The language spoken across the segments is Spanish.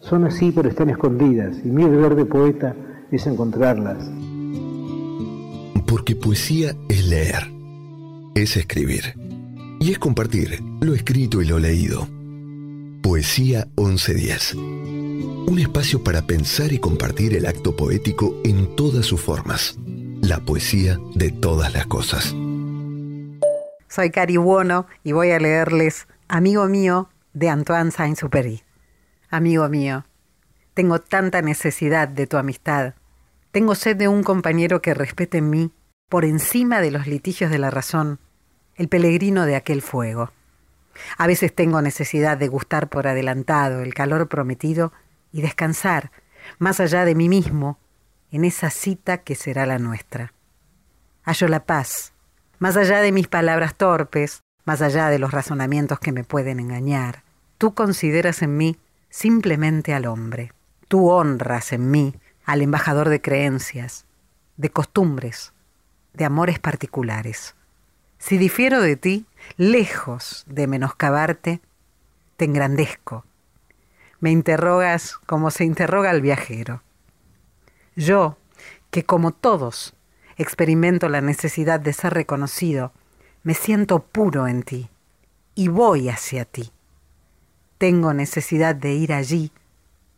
son así pero están escondidas y mi deber de poeta es encontrarlas. Porque poesía es leer, es escribir y es compartir lo escrito y lo leído. Poesía 1110. Un espacio para pensar y compartir el acto poético en todas sus formas. La poesía de todas las cosas. Soy Cari Buono y voy a leerles Amigo mío de Antoine Saint-Supéry. Amigo mío, tengo tanta necesidad de tu amistad. Tengo sed de un compañero que respete en mí, por encima de los litigios de la razón, el peregrino de aquel fuego. A veces tengo necesidad de gustar por adelantado el calor prometido y descansar, más allá de mí mismo, en esa cita que será la nuestra. Hallo la paz, más allá de mis palabras torpes, más allá de los razonamientos que me pueden engañar. Tú consideras en mí simplemente al hombre. Tú honras en mí al embajador de creencias, de costumbres, de amores particulares. Si difiero de ti, lejos de menoscabarte, te engrandezco. Me interrogas como se interroga al viajero. Yo, que como todos experimento la necesidad de ser reconocido, me siento puro en ti y voy hacia ti. Tengo necesidad de ir allí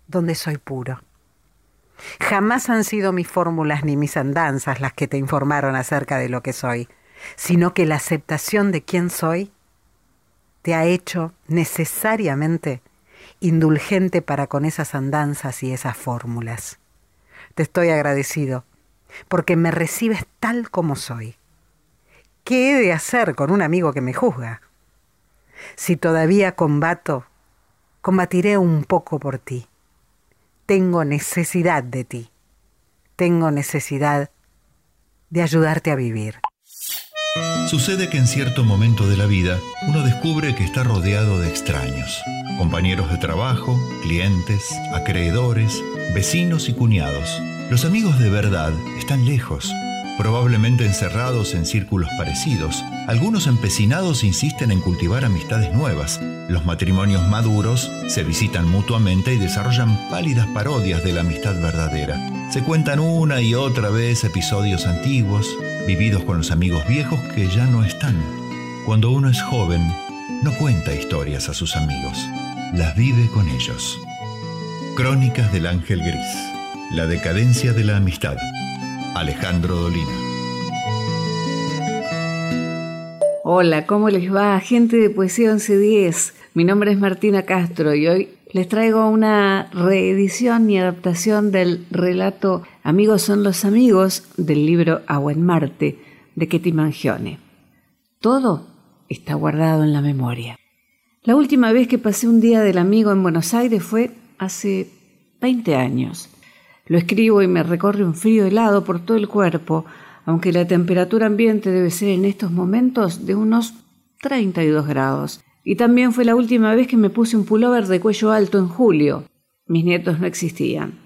donde soy puro. Jamás han sido mis fórmulas ni mis andanzas las que te informaron acerca de lo que soy, sino que la aceptación de quién soy te ha hecho necesariamente indulgente para con esas andanzas y esas fórmulas. Te estoy agradecido porque me recibes tal como soy ¿Qué he de hacer con un amigo que me juzga? Si todavía combato, combatiré un poco por ti. Tengo necesidad de ti. Tengo necesidad de ayudarte a vivir. Sucede que en cierto momento de la vida uno descubre que está rodeado de extraños, compañeros de trabajo, clientes, acreedores, vecinos y cuñados. Los amigos de verdad están lejos, probablemente encerrados en círculos parecidos. Algunos empecinados insisten en cultivar amistades nuevas. Los matrimonios maduros se visitan mutuamente y desarrollan pálidas parodias de la amistad verdadera. Se cuentan una y otra vez episodios antiguos, vividos con los amigos viejos que ya no están. Cuando uno es joven, no cuenta historias a sus amigos, las vive con ellos. Crónicas del Ángel Gris. La decadencia de la amistad. Alejandro Dolina. Hola, ¿cómo les va, gente de Poesía 1110? Mi nombre es Martina Castro y hoy les traigo una reedición y adaptación del relato Amigos son los amigos del libro Agua en Marte de Ketty Mangione. Todo está guardado en la memoria. La última vez que pasé un día del amigo en Buenos Aires fue hace 20 años. Lo escribo y me recorre un frío helado por todo el cuerpo, aunque la temperatura ambiente debe ser en estos momentos de unos 32 grados. Y también fue la última vez que me puse un pullover de cuello alto en julio. Mis nietos no existían.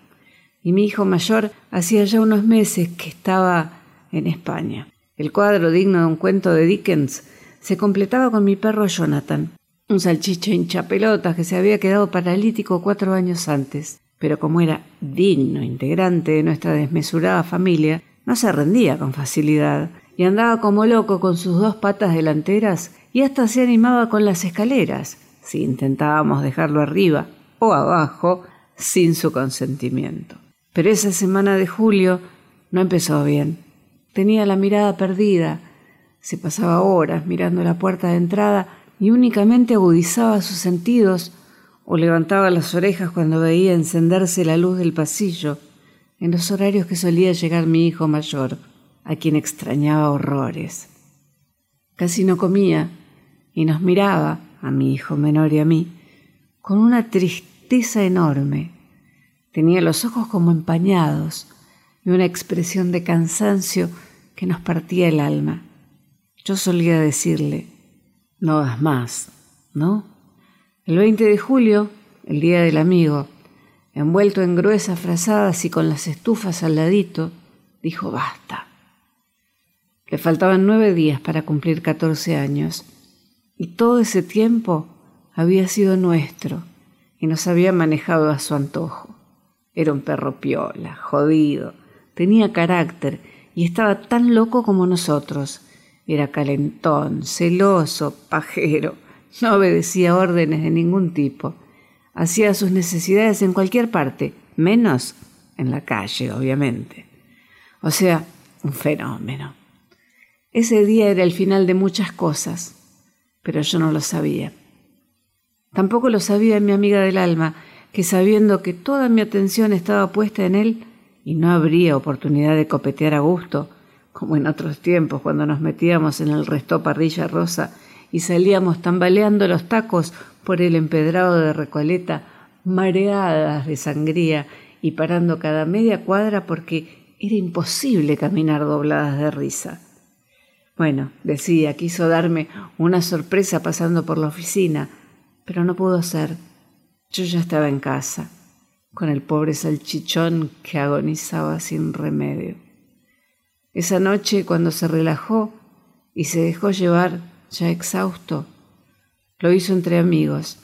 Y mi hijo mayor hacía ya unos meses que estaba en España. El cuadro digno de un cuento de Dickens se completaba con mi perro Jonathan, un salchicho hinchapelotas que se había quedado paralítico cuatro años antes pero como era digno integrante de nuestra desmesurada familia, no se rendía con facilidad y andaba como loco con sus dos patas delanteras y hasta se animaba con las escaleras, si intentábamos dejarlo arriba o abajo sin su consentimiento. Pero esa semana de julio no empezó bien. Tenía la mirada perdida, se pasaba horas mirando la puerta de entrada y únicamente agudizaba sus sentidos o levantaba las orejas cuando veía encenderse la luz del pasillo, en los horarios que solía llegar mi hijo mayor, a quien extrañaba horrores. Casi no comía y nos miraba, a mi hijo menor y a mí, con una tristeza enorme. Tenía los ojos como empañados y una expresión de cansancio que nos partía el alma. Yo solía decirle, no das más, ¿no? El 20 de julio, el día del amigo, envuelto en gruesas frazadas y con las estufas al ladito, dijo basta. Le faltaban nueve días para cumplir catorce años, y todo ese tiempo había sido nuestro y nos había manejado a su antojo. Era un perro piola, jodido, tenía carácter y estaba tan loco como nosotros. Era calentón, celoso, pajero no obedecía órdenes de ningún tipo. Hacía sus necesidades en cualquier parte, menos en la calle, obviamente. O sea, un fenómeno. Ese día era el final de muchas cosas, pero yo no lo sabía. Tampoco lo sabía mi amiga del alma, que sabiendo que toda mi atención estaba puesta en él y no habría oportunidad de copetear a gusto, como en otros tiempos cuando nos metíamos en el resto parrilla rosa y salíamos tambaleando los tacos por el empedrado de Recoleta, mareadas de sangría y parando cada media cuadra porque era imposible caminar dobladas de risa. Bueno, decía, quiso darme una sorpresa pasando por la oficina, pero no pudo ser. Yo ya estaba en casa, con el pobre salchichón que agonizaba sin remedio. Esa noche, cuando se relajó y se dejó llevar ya exhausto, lo hizo entre amigos,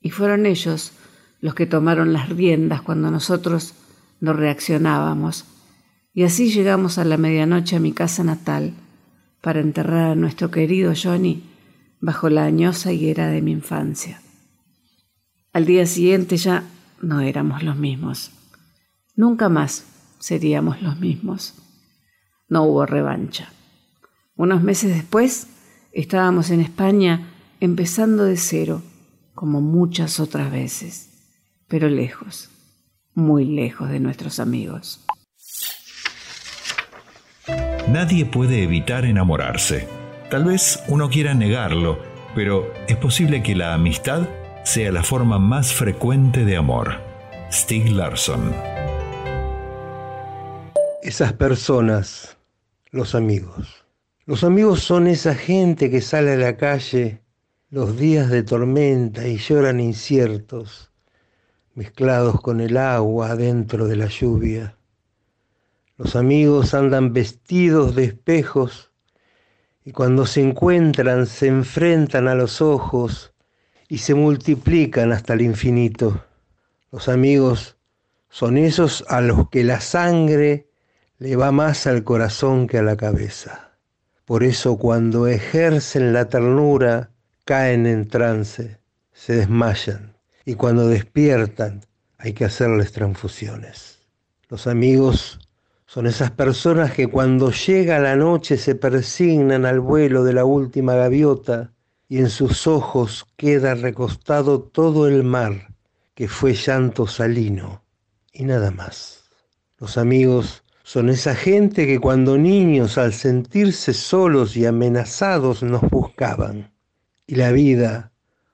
y fueron ellos los que tomaron las riendas cuando nosotros no reaccionábamos, y así llegamos a la medianoche a mi casa natal para enterrar a nuestro querido Johnny bajo la añosa higuera de mi infancia. Al día siguiente ya no éramos los mismos. Nunca más seríamos los mismos. No hubo revancha. Unos meses después, Estábamos en España empezando de cero, como muchas otras veces, pero lejos, muy lejos de nuestros amigos. Nadie puede evitar enamorarse. Tal vez uno quiera negarlo, pero es posible que la amistad sea la forma más frecuente de amor. Stig Larsson. Esas personas, los amigos Los amigos son esa gente que sale a la calle los días de tormenta y lloran inciertos, mezclados con el agua dentro de la lluvia. Los amigos andan vestidos de espejos y cuando se encuentran se enfrentan a los ojos y se multiplican hasta el infinito. Los amigos son esos a los que la sangre le va más al corazón que a la cabeza. Por eso cuando ejercen la ternura caen en trance, se desmayan y cuando despiertan hay que hacerles transfusiones. Los amigos son esas personas que cuando llega la noche se persignan al vuelo de la última gaviota y en sus ojos queda recostado todo el mar que fue llanto salino y nada más. Los amigos son esa gente que cuando niños al sentirse solos y amenazados nos buscaban y la vida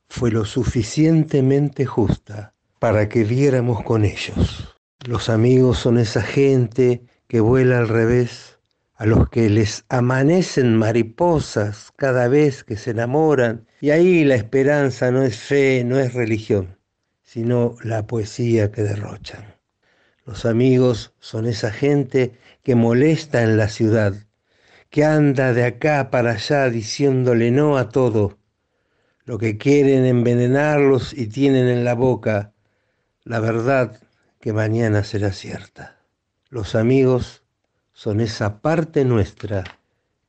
fue lo suficientemente justa para que viéramos con ellos. Los amigos son esa gente que vuela al revés, a los que les amanecen mariposas cada vez que se enamoran, y ahí la esperanza no es fe, no es religión, sino la poesía que derrochan. Los amigos son esa gente que molesta en la ciudad, que anda de acá para allá diciéndole no a todo, lo que quieren envenenarlos y tienen en la boca la verdad que mañana será cierta. Los amigos son esa parte nuestra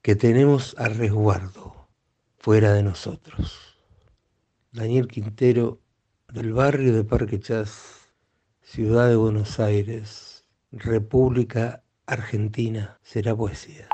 que tenemos a resguardo fuera de nosotros. Daniel Quintero, del barrio de Parque Chas, Ciudad de Buenos Aires, República Argentina, será poesía.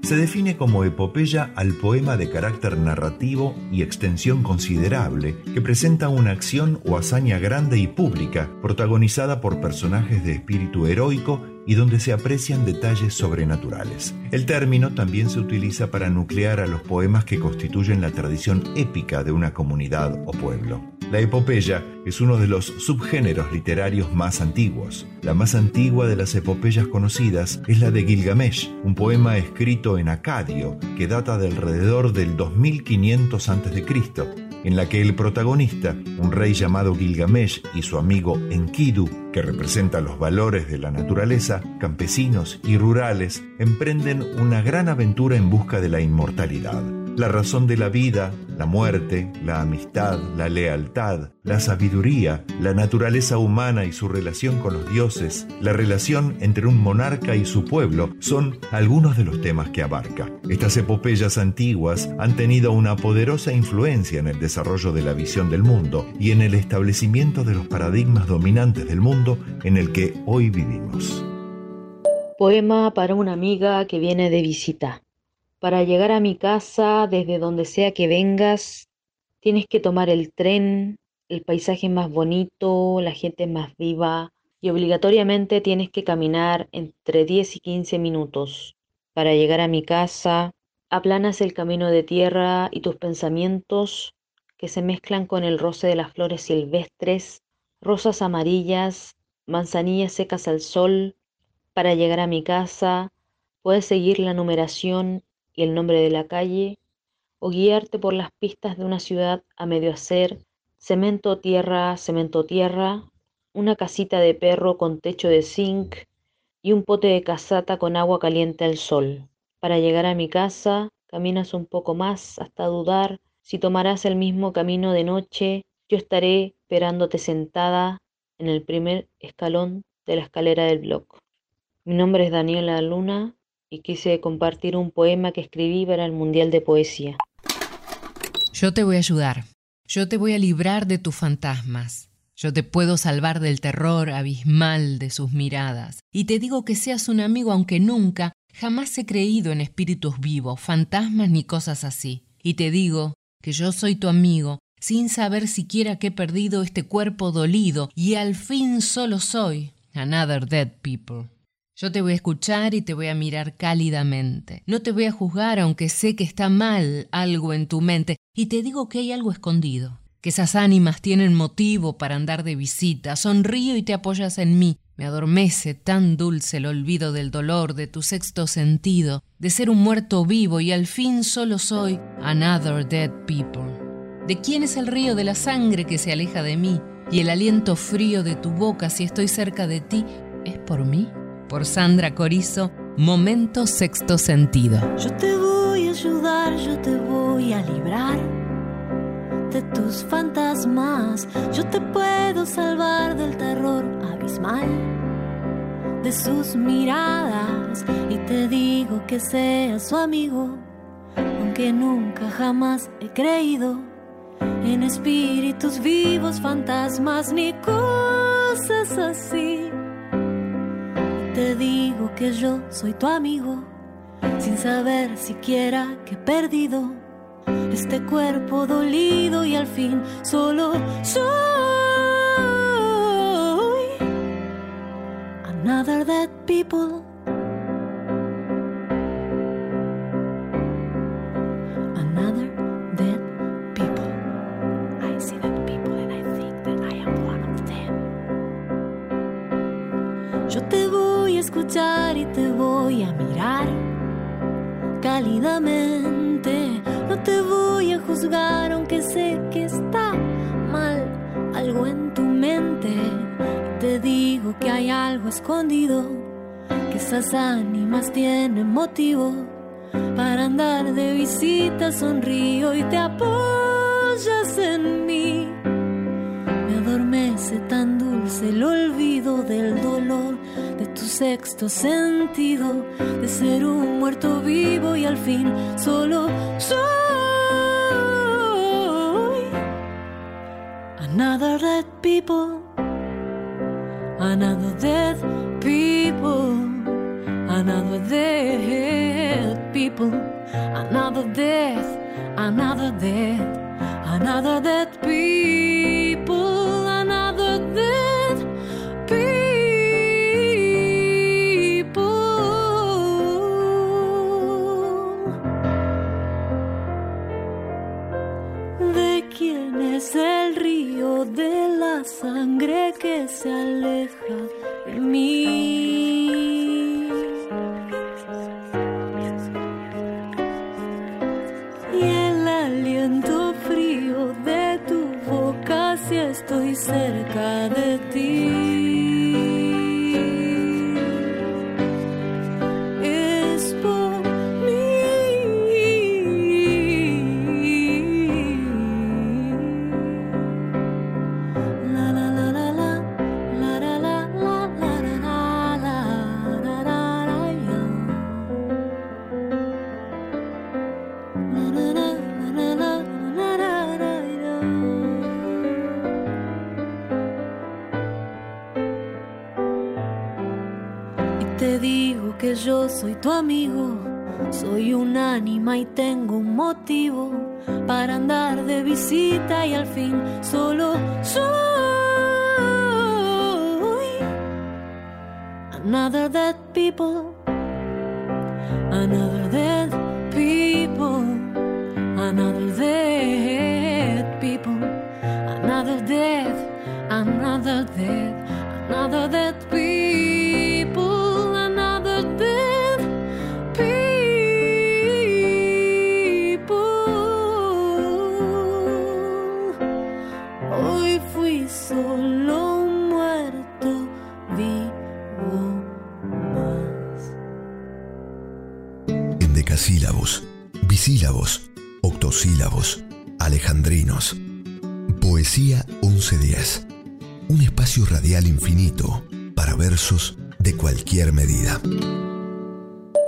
Se define como epopeya al poema de carácter narrativo y extensión considerable que presenta una acción o hazaña grande y pública, protagonizada por personajes de espíritu heroico y donde se aprecian detalles sobrenaturales. El término también se utiliza para nuclear a los poemas que constituyen la tradición épica de una comunidad o pueblo. La epopeya es uno de los subgéneros literarios más antiguos. La más antigua de las epopeyas conocidas es la de Gilgamesh, un poema escrito en acadio que data de alrededor del 2500 a.C en la que el protagonista, un rey llamado Gilgamesh y su amigo Enkidu, que representa los valores de la naturaleza, campesinos y rurales, emprenden una gran aventura en busca de la inmortalidad la razón de la vida, la muerte, la amistad, la lealtad, la sabiduría, la naturaleza humana y su relación con los dioses, la relación entre un monarca y su pueblo, son algunos de los temas que abarca. Estas epopeyas antiguas han tenido una poderosa influencia en el desarrollo de la visión del mundo y en el establecimiento de los paradigmas dominantes del mundo en el que hoy vivimos. Poema para una amiga que viene de visita. Para llegar a mi casa, desde donde sea que vengas, tienes que tomar el tren, el paisaje más bonito, la gente más viva y obligatoriamente tienes que caminar entre 10 y 15 minutos. Para llegar a mi casa, aplanas el camino de tierra y tus pensamientos que se mezclan con el roce de las flores silvestres, rosas amarillas, manzanillas secas al sol. Para llegar a mi casa, puedes seguir la numeración y el nombre de la calle, o guiarte por las pistas de una ciudad a medio hacer, cemento tierra, cemento tierra, una casita de perro con techo de zinc y un pote de casata con agua caliente al sol. Para llegar a mi casa, caminas un poco más hasta dudar si tomarás el mismo camino de noche. Yo estaré esperándote sentada en el primer escalón de la escalera del bloc. Mi nombre es Daniela Luna y quise compartir un poema que escribí para el Mundial de Poesía. Yo te voy a ayudar. Yo te voy a librar de tus fantasmas. Yo te puedo salvar del terror abismal de sus miradas. Y te digo que seas un amigo aunque nunca, jamás he creído en espíritus vivos, fantasmas ni cosas así. Y te digo que yo soy tu amigo, sin saber siquiera que he perdido este cuerpo dolido, y al fin solo soy another dead people. Yo te voy a escuchar y te voy a mirar cálidamente. No te voy a juzgar aunque sé que está mal algo en tu mente. Y te digo que hay algo escondido. Que esas ánimas tienen motivo para andar de visita. Sonrío y te apoyas en mí. Me adormece tan dulce el olvido del dolor, de tu sexto sentido, de ser un muerto vivo y al fin solo soy another dead people. ¿De quién es el río de la sangre que se aleja de mí? Y el aliento frío de tu boca si estoy cerca de ti, ¿es por mí? Por Sandra Corizo, Momento Sexto Sentido. Yo te voy a ayudar, yo te voy a librar de tus fantasmas. Yo te puedo salvar del terror abismal de sus miradas y te digo que seas su amigo, aunque nunca jamás he creído en espíritus vivos, fantasmas ni cosas así. Te digo que yo soy tu amigo, sin saber siquiera que he perdido este cuerpo dolido y al fin solo soy another dead people. Y te voy a mirar cálidamente. No te voy a juzgar aunque sé que está mal algo en tu mente. Te digo que hay algo escondido, que esas ánimas tienen motivo para andar de visita. Sonrío y te apoyas en mí. Me adormece tan dulce el olvido del dolor sexto sentido, de ser un muerto vivo y al fin solo soy. Another dead people, another dead people, another dead people, another death, another death, another dead people, se aleja de mí? Y el aliento frío de tu boca si estoy cerca soy tu amigo, soy un ánima y tengo un motivo para andar de visita y al fin solo soy another dead people, another dead people, another dead people, another death, another death, another dead people, Endecasílabos, bisílabos, octosílabos, alejandrinos. Poesía 1110. Un espacio radial infinito para versos de cualquier medida.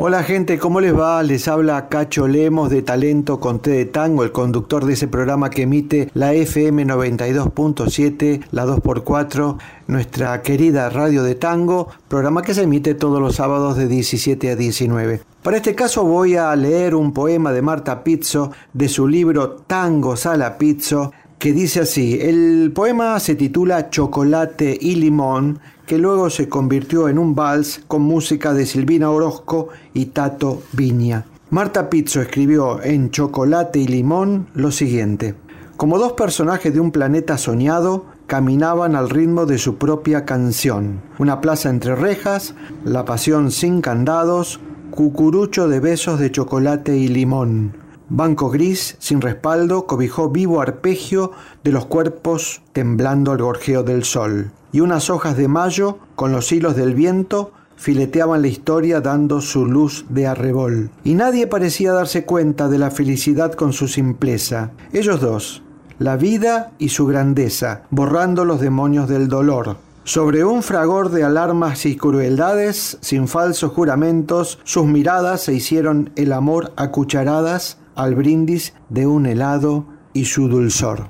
Hola gente, ¿cómo les va? Les habla Cacho Lemos de Talento con T de Tango, el conductor de ese programa que emite la FM 92.7, la 2x4, nuestra querida radio de tango, programa que se emite todos los sábados de 17 a 19. Para este caso voy a leer un poema de Marta Pizzo de su libro Tango Sala Pizzo, que dice así, el poema se titula Chocolate y Limón, que luego se convirtió en un vals con música de Silvina Orozco y Tato Viña. Marta Pizzo escribió en Chocolate y Limón lo siguiente. Como dos personajes de un planeta soñado, caminaban al ritmo de su propia canción. Una plaza entre rejas, la pasión sin candados, cucurucho de besos de chocolate y limón. Banco gris, sin respaldo, cobijó vivo arpegio de los cuerpos temblando al gorjeo del sol. Y unas hojas de mayo, con los hilos del viento, fileteaban la historia dando su luz de arrebol. Y nadie parecía darse cuenta de la felicidad con su simpleza. Ellos dos, la vida y su grandeza, borrando los demonios del dolor. Sobre un fragor de alarmas y crueldades, sin falsos juramentos, sus miradas se hicieron el amor a cucharadas al brindis de un helado y su dulzor.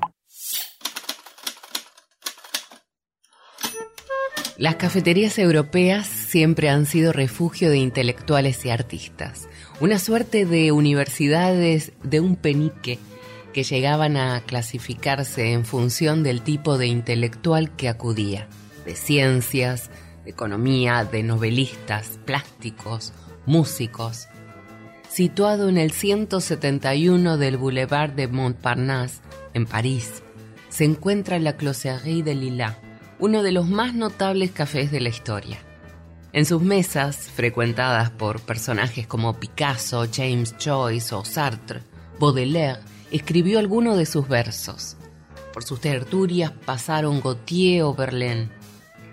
Las cafeterías europeas siempre han sido refugio de intelectuales y artistas, una suerte de universidades de un penique que llegaban a clasificarse en función del tipo de intelectual que acudía, de ciencias, de economía, de novelistas, plásticos, músicos. Situado en el 171 del Boulevard de Montparnasse, en París, se encuentra la Closerie de Lilas, uno de los más notables cafés de la historia. En sus mesas, frecuentadas por personajes como Picasso, James Joyce o Sartre, Baudelaire escribió algunos de sus versos. Por sus tertulias pasaron Gautier o Verlaine.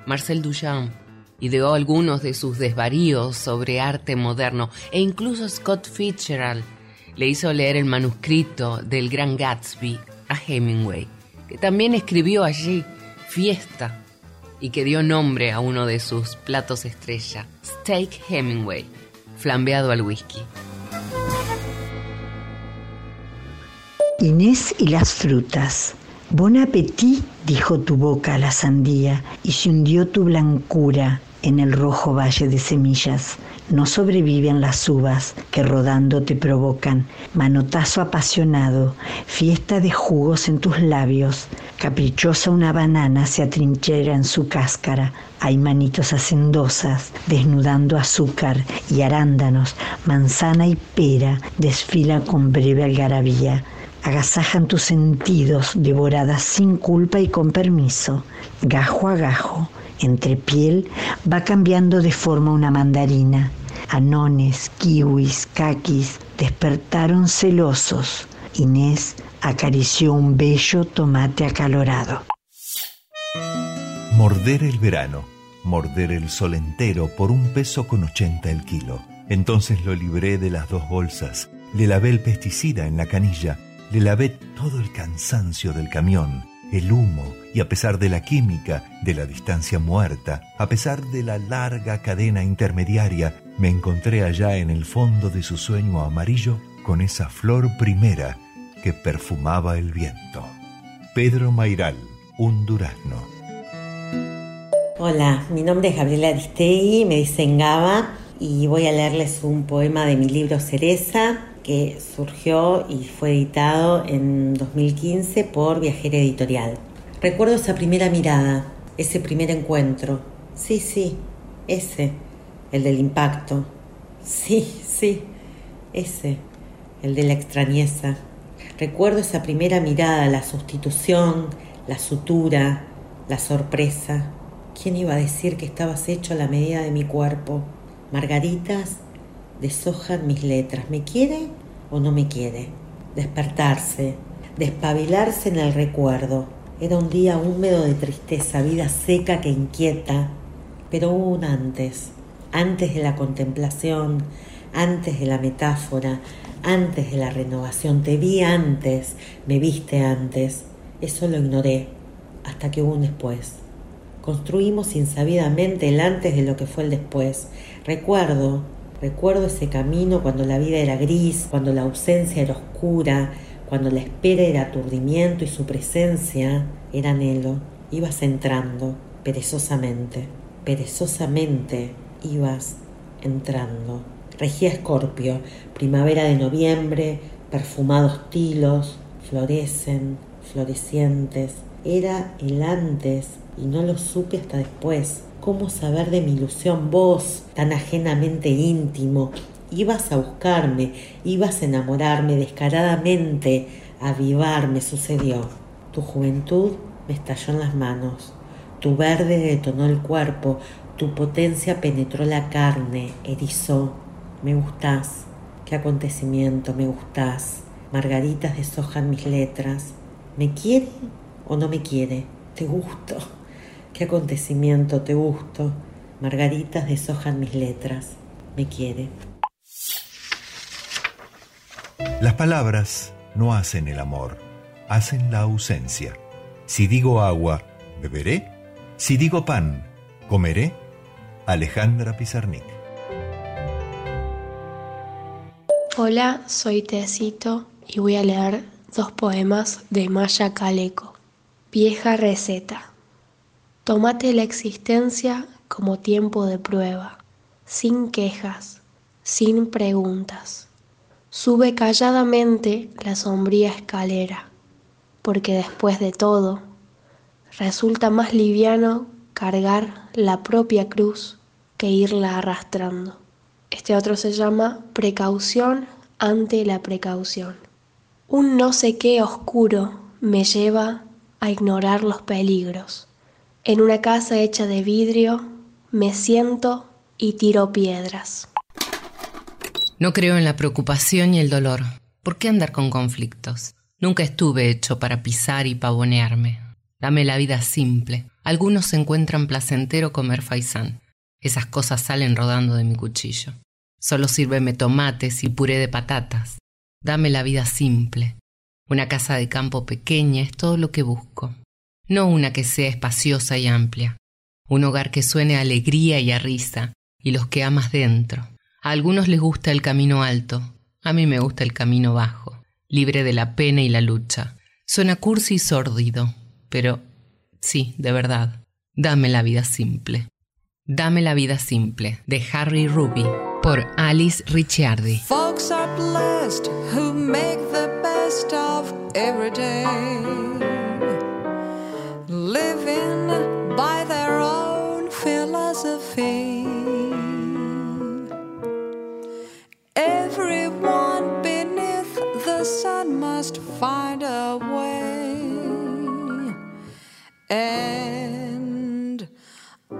Marcel Duchamp ideó algunos de sus desvaríos sobre arte moderno e incluso Scott Fitzgerald le hizo leer el manuscrito del Gran Gatsby a Hemingway, que también escribió allí Fiesta y que dio nombre a uno de sus platos estrella, Steak Hemingway, flambeado al whisky. Inés y las frutas. Bon appétit, dijo tu boca a la sandía, y se hundió tu blancura en el rojo valle de semillas. No sobreviven las uvas que rodando te provocan, manotazo apasionado, fiesta de jugos en tus labios, caprichosa una banana se atrinchera en su cáscara, hay manitos hacendosas desnudando azúcar y arándanos, manzana y pera desfilan con breve algarabía agasajan tus sentidos, devoradas sin culpa y con permiso. Gajo a gajo, entre piel, va cambiando de forma una mandarina. Anones, kiwis, caquis despertaron celosos. Inés acarició un bello tomate acalorado. Morder el verano, morder el sol entero por un peso con ochenta el kilo. Entonces lo libré de las dos bolsas, le lavé el pesticida en la canilla le lavé todo el cansancio del camión, el humo, y a pesar de la química, de la distancia muerta, a pesar de la larga cadena intermediaria, me encontré allá en el fondo de su sueño amarillo con esa flor primera que perfumaba el viento. Pedro Mairal, un durazno. Hola, mi nombre es Gabriela Aristegui, me dicen Gaba y voy a leerles un poema de mi libro Cereza, que surgió y fue editado en 2015 por Viajera Editorial. Recuerdo esa primera mirada, ese primer encuentro. Sí, sí, ese, el del impacto. Sí, sí, ese, el de la extrañeza. Recuerdo esa primera mirada, la sustitución, la sutura, la sorpresa. ¿Quién iba a decir que estabas hecho a la medida de mi cuerpo? Margaritas deshojan mis letras. ¿Me quiere o no me quiere? Despertarse, despabilarse en el recuerdo. Era un día húmedo de tristeza, vida seca que inquieta, pero hubo un antes, antes de la contemplación, antes de la metáfora, antes de la renovación. Te vi antes, me viste antes. Eso lo ignoré, hasta que hubo un después. Construimos insabidamente el antes de lo que fue el después. Recuerdo Recuerdo ese camino cuando la vida era gris, cuando la ausencia era oscura, cuando la espera era aturdimiento y su presencia era anhelo. Ibas entrando perezosamente, perezosamente ibas entrando. Regía Escorpio, primavera de noviembre, perfumados tilos, florecen, florecientes. Era el antes y no lo supe hasta después ¿Cómo saber de mi ilusión vos, tan ajenamente íntimo? Ibas a buscarme, ibas a enamorarme descaradamente, avivarme, sucedió. Tu juventud me estalló en las manos. Tu verde detonó el cuerpo, tu potencia penetró la carne, erizó. Me gustás. Qué acontecimiento, me gustás. Margaritas deshojan mis letras. ¿Me quiere o no me quiere? Te gusto. Qué acontecimiento, te gusto. Margaritas deshojan mis letras. Me quiere. Las palabras no hacen el amor, hacen la ausencia. Si digo agua, beberé. Si digo pan, comeré. Alejandra Pizarnik. Hola, soy Tecito y voy a leer dos poemas de Maya Caleco. Vieja receta. Tómate la existencia como tiempo de prueba, sin quejas, sin preguntas. Sube calladamente la sombría escalera, porque después de todo, resulta más liviano cargar la propia cruz que irla arrastrando. Este otro se llama precaución ante la precaución. Un no sé qué oscuro me lleva a ignorar los peligros. En una casa hecha de vidrio me siento y tiro piedras. No creo en la preocupación y el dolor. ¿Por qué andar con conflictos? Nunca estuve hecho para pisar y pavonearme. Dame la vida simple. Algunos encuentran placentero comer faisán. Esas cosas salen rodando de mi cuchillo. Solo sírveme tomates y puré de patatas. Dame la vida simple. Una casa de campo pequeña es todo lo que busco. No una que sea espaciosa y amplia. Un hogar que suene a alegría y a risa, y los que amas dentro. A algunos les gusta el camino alto, a mí me gusta el camino bajo, libre de la pena y la lucha. Suena cursi y sórdido, pero sí, de verdad, dame la vida simple. Dame la vida simple, de Harry Ruby, por Alice Ricciardi. Living by their own philosophy. Everyone beneath the sun must find a way. And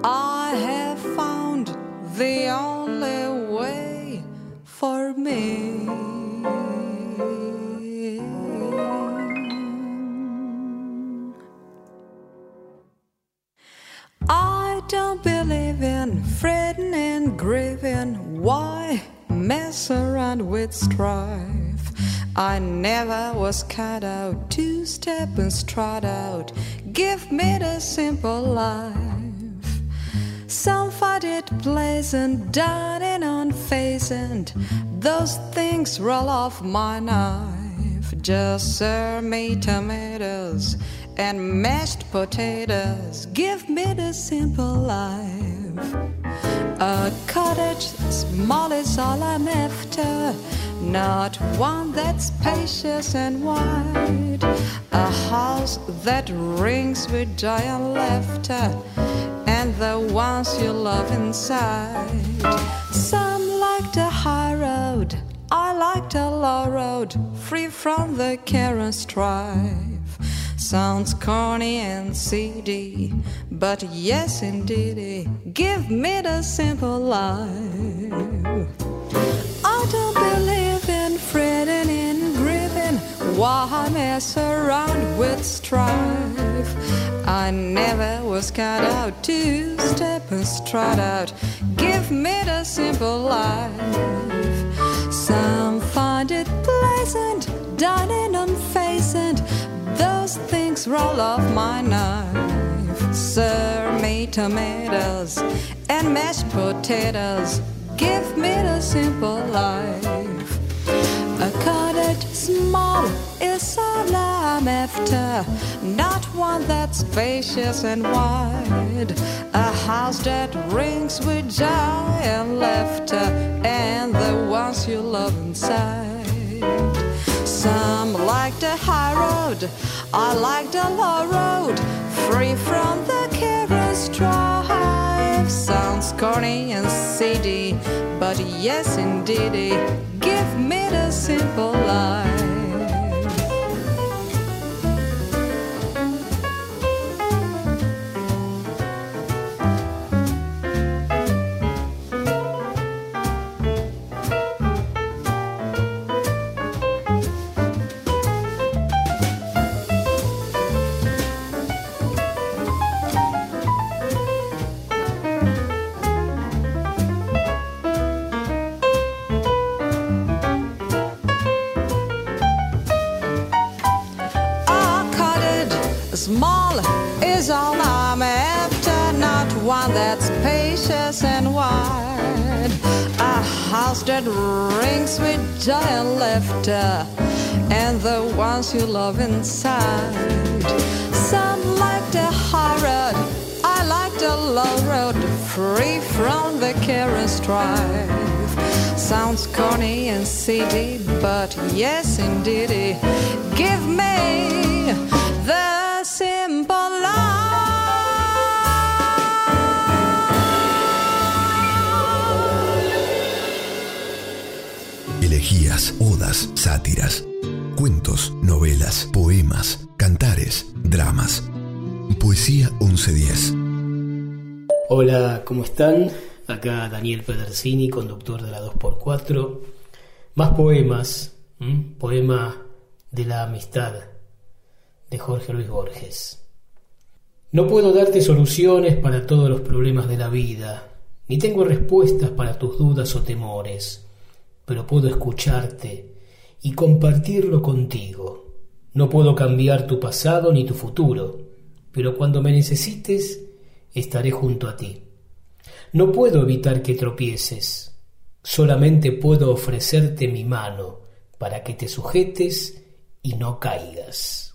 I have found the only way for me. I don't believe in fretting and grieving. Why mess around with strife? I never was cut out to step and strut out. Give me the simple life. Some find it pleasant, dining on and Those things roll off my knife. Just serve me tomatoes and mashed potatoes. Give me the simple life. A cottage small is all I'm after, not one that's spacious and wide. A house that rings with joy and laughter, and the ones you love inside. Some like the high road, I like the low road, free from the care and strife. Sounds corny and seedy, but yes, indeed, give me the simple life. I don't believe in fretting and grieving. Why mess around with strife? I never was cut out to step and strut out. Give me the simple life. Some find it pleasant, dining unfacent. Those roll off my knife. Serve me tomatoes and mashed potatoes. Give me the simple life. A cottage small is all I'm after, not one that's spacious and wide. A house that rings with joy and laughter, and the ones you love inside. Some like the high road, I like the low road, free from the care and strife. Sounds corny and seedy, but yes, indeed, give me the simple life. Is all I'm after, not one that's spacious and wide. A house that rings with joy and laughter, and the ones you love inside. Some like the high road, I like the low road, free from the care and strife. Sounds corny and seedy, but yes, indeed, give me the simple Odas, sátiras, cuentos, novelas, poemas, cantares, dramas. Poesía 1110. Hola, ¿cómo están? Acá Daniel Pedersini, conductor de la 2x4. Más poemas. Poema de la amistad de Jorge Luis Borges. No puedo darte soluciones para todos los problemas de la vida, ni tengo respuestas para tus dudas o temores, pero puedo escucharte y compartirlo contigo. No puedo cambiar tu pasado ni tu futuro, pero cuando me necesites, estaré junto a ti. No puedo evitar que tropieces, solamente puedo ofrecerte mi mano para que te sujetes y no caigas.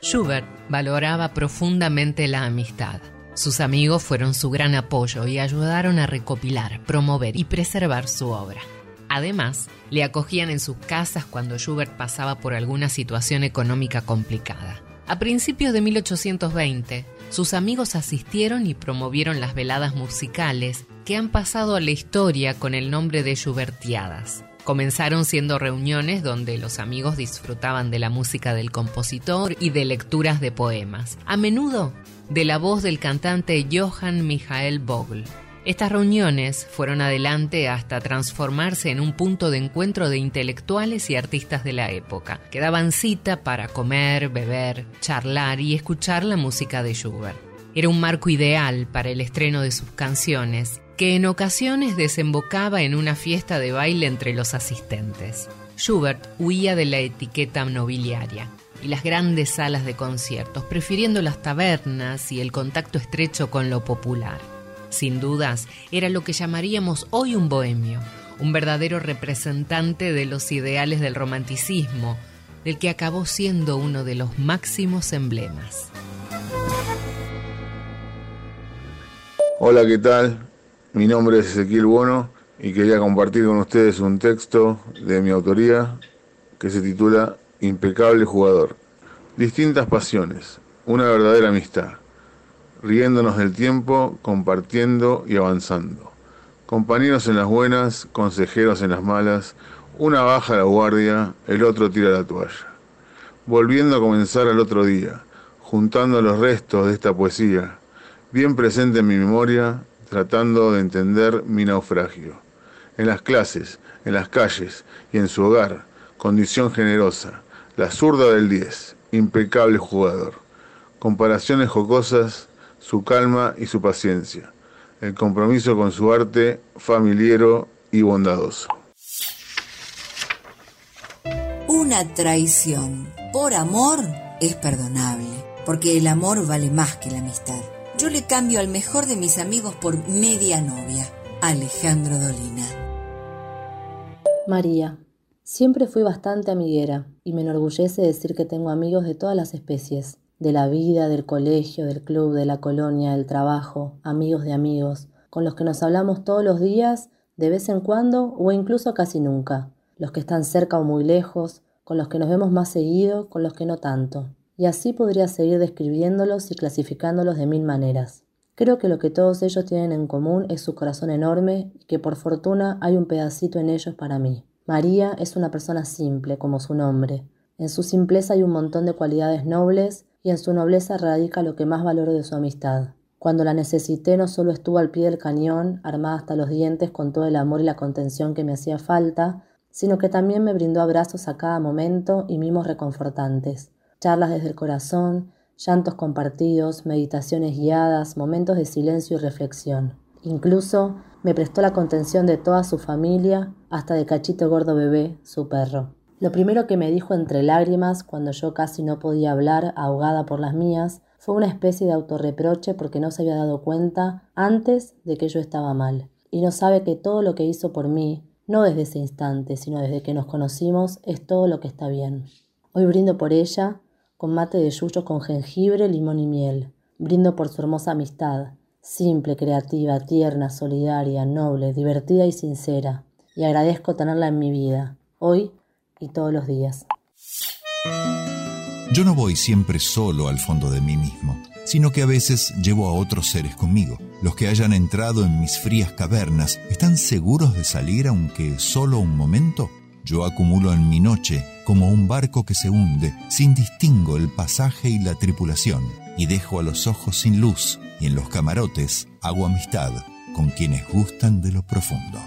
Schubert valoraba profundamente la amistad. Sus amigos fueron su gran apoyo y ayudaron a recopilar, promover y preservar su obra. Además, le acogían en sus casas cuando Schubert pasaba por alguna situación económica complicada. A principios de 1820, sus amigos asistieron y promovieron las veladas musicales que han pasado a la historia con el nombre de Schubertiadas. Comenzaron siendo reuniones donde los amigos disfrutaban de la música del compositor y de lecturas de poemas, a menudo de la voz del cantante Johann Michael Vogel. Estas reuniones fueron adelante hasta transformarse en un punto de encuentro de intelectuales y artistas de la época, que daban cita para comer, beber, charlar y escuchar la música de Schubert. Era un marco ideal para el estreno de sus canciones, que en ocasiones desembocaba en una fiesta de baile entre los asistentes. Schubert huía de la etiqueta nobiliaria y las grandes salas de conciertos, prefiriendo las tabernas y el contacto estrecho con lo popular. Sin dudas, era lo que llamaríamos hoy un bohemio, un verdadero representante de los ideales del romanticismo, del que acabó siendo uno de los máximos emblemas. Hola, ¿qué tal? Mi nombre es Ezequiel Bono y quería compartir con ustedes un texto de mi autoría que se titula Impecable jugador. Distintas pasiones, una verdadera amistad riéndonos del tiempo, compartiendo y avanzando. Compañeros en las buenas, consejeros en las malas, una baja la guardia, el otro tira la toalla. Volviendo a comenzar al otro día, juntando los restos de esta poesía, bien presente en mi memoria, tratando de entender mi naufragio. En las clases, en las calles y en su hogar, condición generosa, la zurda del 10, impecable jugador. Comparaciones jocosas, su calma y su paciencia, el compromiso con su arte familiero y bondadoso. Una traición por amor es perdonable, porque el amor vale más que la amistad. Yo le cambio al mejor de mis amigos por media novia, Alejandro Dolina. María. Siempre fui bastante amiguera y me enorgullece decir que tengo amigos de todas las especies, de la vida, del colegio, del club, de la colonia, del trabajo, amigos de amigos, con los que nos hablamos todos los días, de vez en cuando o incluso casi nunca, los que están cerca o muy lejos, con los que nos vemos más seguido, con los que no tanto. Y así podría seguir describiéndolos y clasificándolos de mil maneras. Creo que lo que todos ellos tienen en común es su corazón enorme y que por fortuna hay un pedacito en ellos para mí. María es una persona simple, como su nombre. En su simpleza hay un montón de cualidades nobles y en su nobleza radica lo que más valoro de su amistad. Cuando la necesité no solo estuvo al pie del cañón, armada hasta los dientes con todo el amor y la contención que me hacía falta, sino que también me brindó abrazos a cada momento y mimos reconfortantes, charlas desde el corazón, llantos compartidos, meditaciones guiadas, momentos de silencio y reflexión. Incluso me prestó la contención de toda su familia, hasta de Cachito Gordo Bebé, su perro. Lo primero que me dijo entre lágrimas, cuando yo casi no podía hablar, ahogada por las mías, fue una especie de autorreproche porque no se había dado cuenta antes de que yo estaba mal. Y no sabe que todo lo que hizo por mí, no desde ese instante, sino desde que nos conocimos, es todo lo que está bien. Hoy brindo por ella, con mate de yuyos con jengibre, limón y miel. Brindo por su hermosa amistad, simple, creativa, tierna, solidaria, noble, divertida y sincera. Y agradezco tenerla en mi vida, hoy y todos los días. Yo no voy siempre solo al fondo de mí mismo, sino que a veces llevo a otros seres conmigo. Los que hayan entrado en mis frías cavernas, ¿están seguros de salir aunque solo un momento? Yo acumulo en mi noche como un barco que se hunde, sin distingo el pasaje y la tripulación, y dejo a los ojos sin luz, y en los camarotes hago amistad con quienes gustan de lo profundo.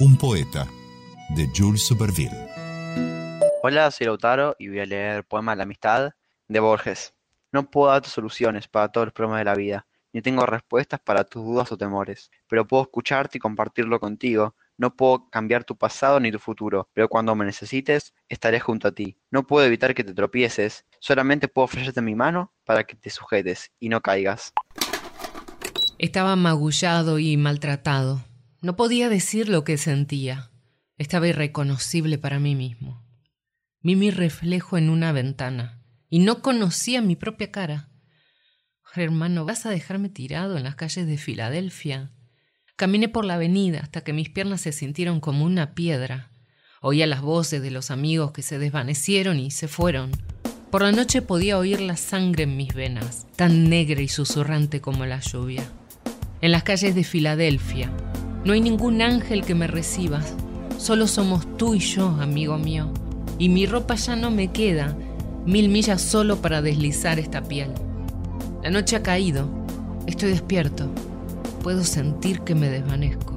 Un poeta de Jules Superville. Hola, soy Lautaro y voy a leer el poema La amistad de Borges. No puedo darte soluciones para todos los problemas de la vida, ni tengo respuestas para tus dudas o temores, pero puedo escucharte y compartirlo contigo. No puedo cambiar tu pasado ni tu futuro, pero cuando me necesites, estaré junto a ti. No puedo evitar que te tropieces, solamente puedo ofrecerte mi mano para que te sujetes y no caigas. Estaba magullado y maltratado. No podía decir lo que sentía. Estaba irreconocible para mí mismo. Vi mi reflejo en una ventana y no conocía mi propia cara. Hermano, ¿vas a dejarme tirado en las calles de Filadelfia? Caminé por la avenida hasta que mis piernas se sintieron como una piedra. Oía las voces de los amigos que se desvanecieron y se fueron. Por la noche podía oír la sangre en mis venas, tan negra y susurrante como la lluvia. En las calles de Filadelfia no hay ningún ángel que me reciba. Solo somos tú y yo, amigo mío y mi ropa ya no me queda mil millas solo para deslizar esta piel. La noche ha caído, estoy despierto, puedo sentir que me desvanezco.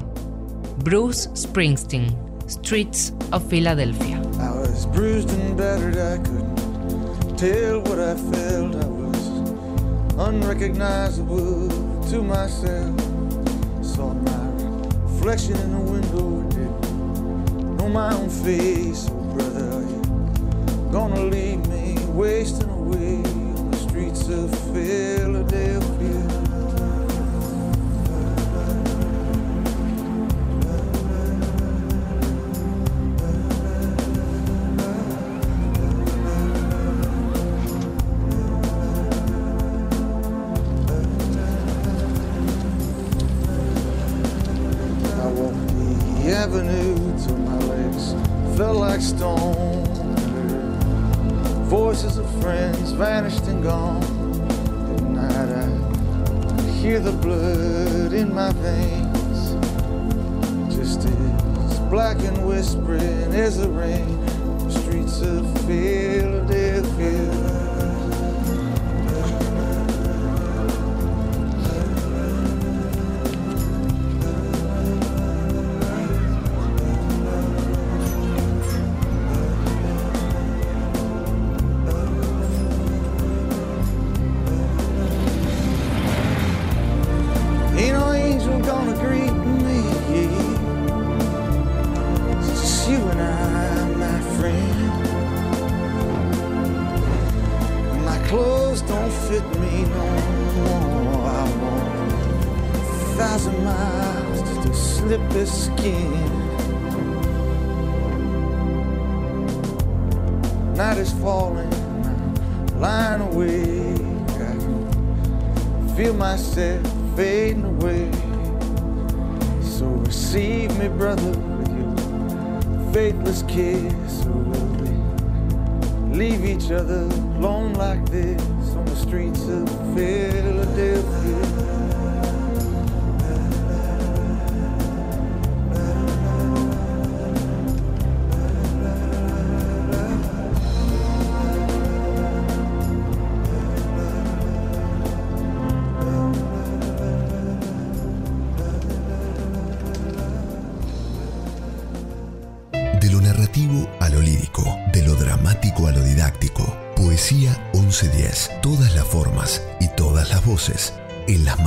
Bruce Springsteen, Streets of Philadelphia. I was bruised and. I was unrecognizable to myself. Saw my reflection in the window didn't know my own face. Oh, Brother. Gonna leave me wasting away on the streets of Philadelphia. Whispering as the rain. The streets of Philadelphia.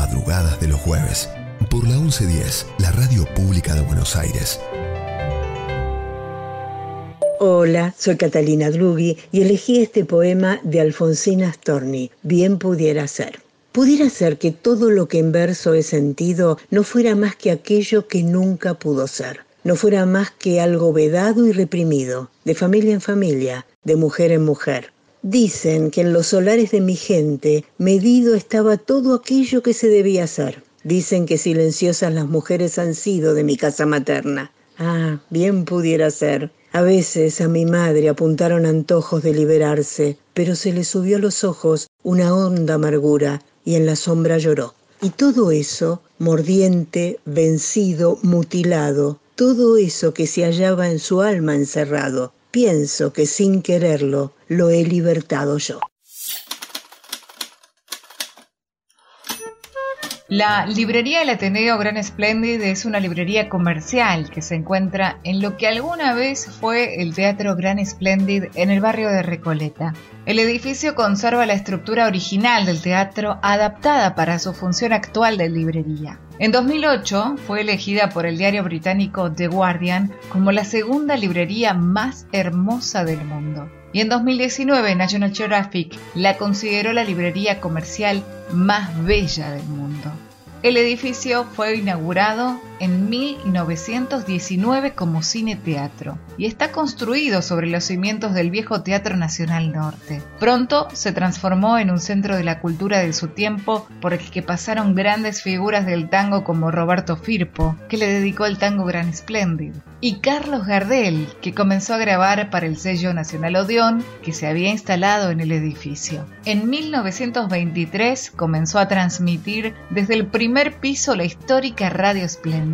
Madrugadas de los jueves por la 1110, la radio pública de Buenos Aires. Hola, soy Catalina Drughi y elegí este poema de Alfonsina Storni, Bien pudiera ser. Pudiera ser que todo lo que en verso he sentido no fuera más que aquello que nunca pudo ser, no fuera más que algo vedado y reprimido, de familia en familia, de mujer en mujer. Dicen que en los solares de mi gente medido estaba todo aquello que se debía hacer. Dicen que silenciosas las mujeres han sido de mi casa materna. Ah, bien pudiera ser. A veces a mi madre apuntaron antojos de liberarse, pero se le subió a los ojos una honda amargura y en la sombra lloró. Y todo eso, mordiente, vencido, mutilado, todo eso que se hallaba en su alma encerrado, pienso que sin quererlo lo he libertado yo. La librería El Ateneo Gran Splendid es una librería comercial que se encuentra en lo que alguna vez fue el Teatro Gran Splendid en el barrio de Recoleta. El edificio conserva la estructura original del teatro adaptada para su función actual de librería. En 2008 fue elegida por el diario británico The Guardian como la segunda librería más hermosa del mundo. Y en 2019 National Geographic la consideró la librería comercial más bella del mundo. El edificio fue inaugurado en 1919 como cine teatro y está construido sobre los cimientos del viejo Teatro Nacional Norte. Pronto se transformó en un centro de la cultura de su tiempo por el que pasaron grandes figuras del tango como Roberto Firpo, que le dedicó el tango Gran Splendid, y Carlos Gardel, que comenzó a grabar para el sello Nacional Odeón, que se había instalado en el edificio. En 1923 comenzó a transmitir desde el primer piso la histórica Radio Splendid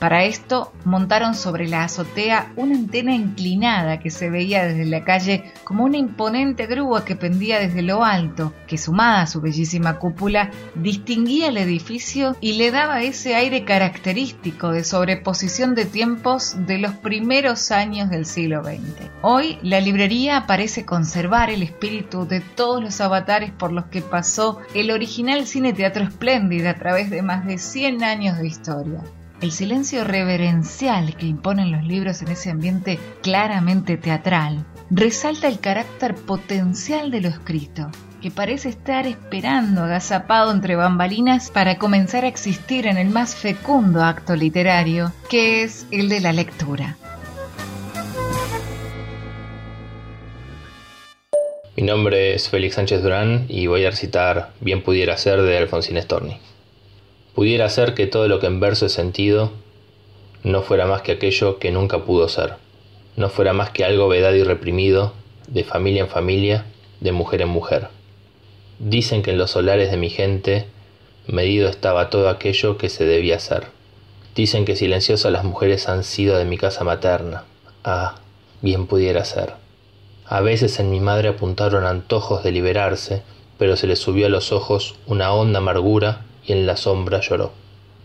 para esto montaron sobre la azotea una antena inclinada que se veía desde la calle como una imponente grúa que pendía desde lo alto, que sumada a su bellísima cúpula distinguía el edificio y le daba ese aire característico de sobreposición de tiempos de los primeros años del siglo XX. Hoy la librería parece conservar el espíritu de todos los avatares por los que pasó el original cine teatro espléndido a través de más de 100 años de historia. El silencio reverencial que imponen los libros en ese ambiente claramente teatral resalta el carácter potencial de lo escrito, que parece estar esperando agazapado entre bambalinas para comenzar a existir en el más fecundo acto literario, que es el de la lectura. Mi nombre es Félix Sánchez Durán y voy a recitar Bien pudiera ser de Alfonsín Storni. Pudiera ser que todo lo que en verso he sentido no fuera más que aquello que nunca pudo ser, no fuera más que algo vedado y reprimido, de familia en familia, de mujer en mujer. Dicen que en los solares de mi gente medido estaba todo aquello que se debía hacer. Dicen que silenciosas las mujeres han sido de mi casa materna. Ah, bien pudiera ser. A veces en mi madre apuntaron antojos de liberarse, pero se le subió a los ojos una honda amargura y en la sombra lloró.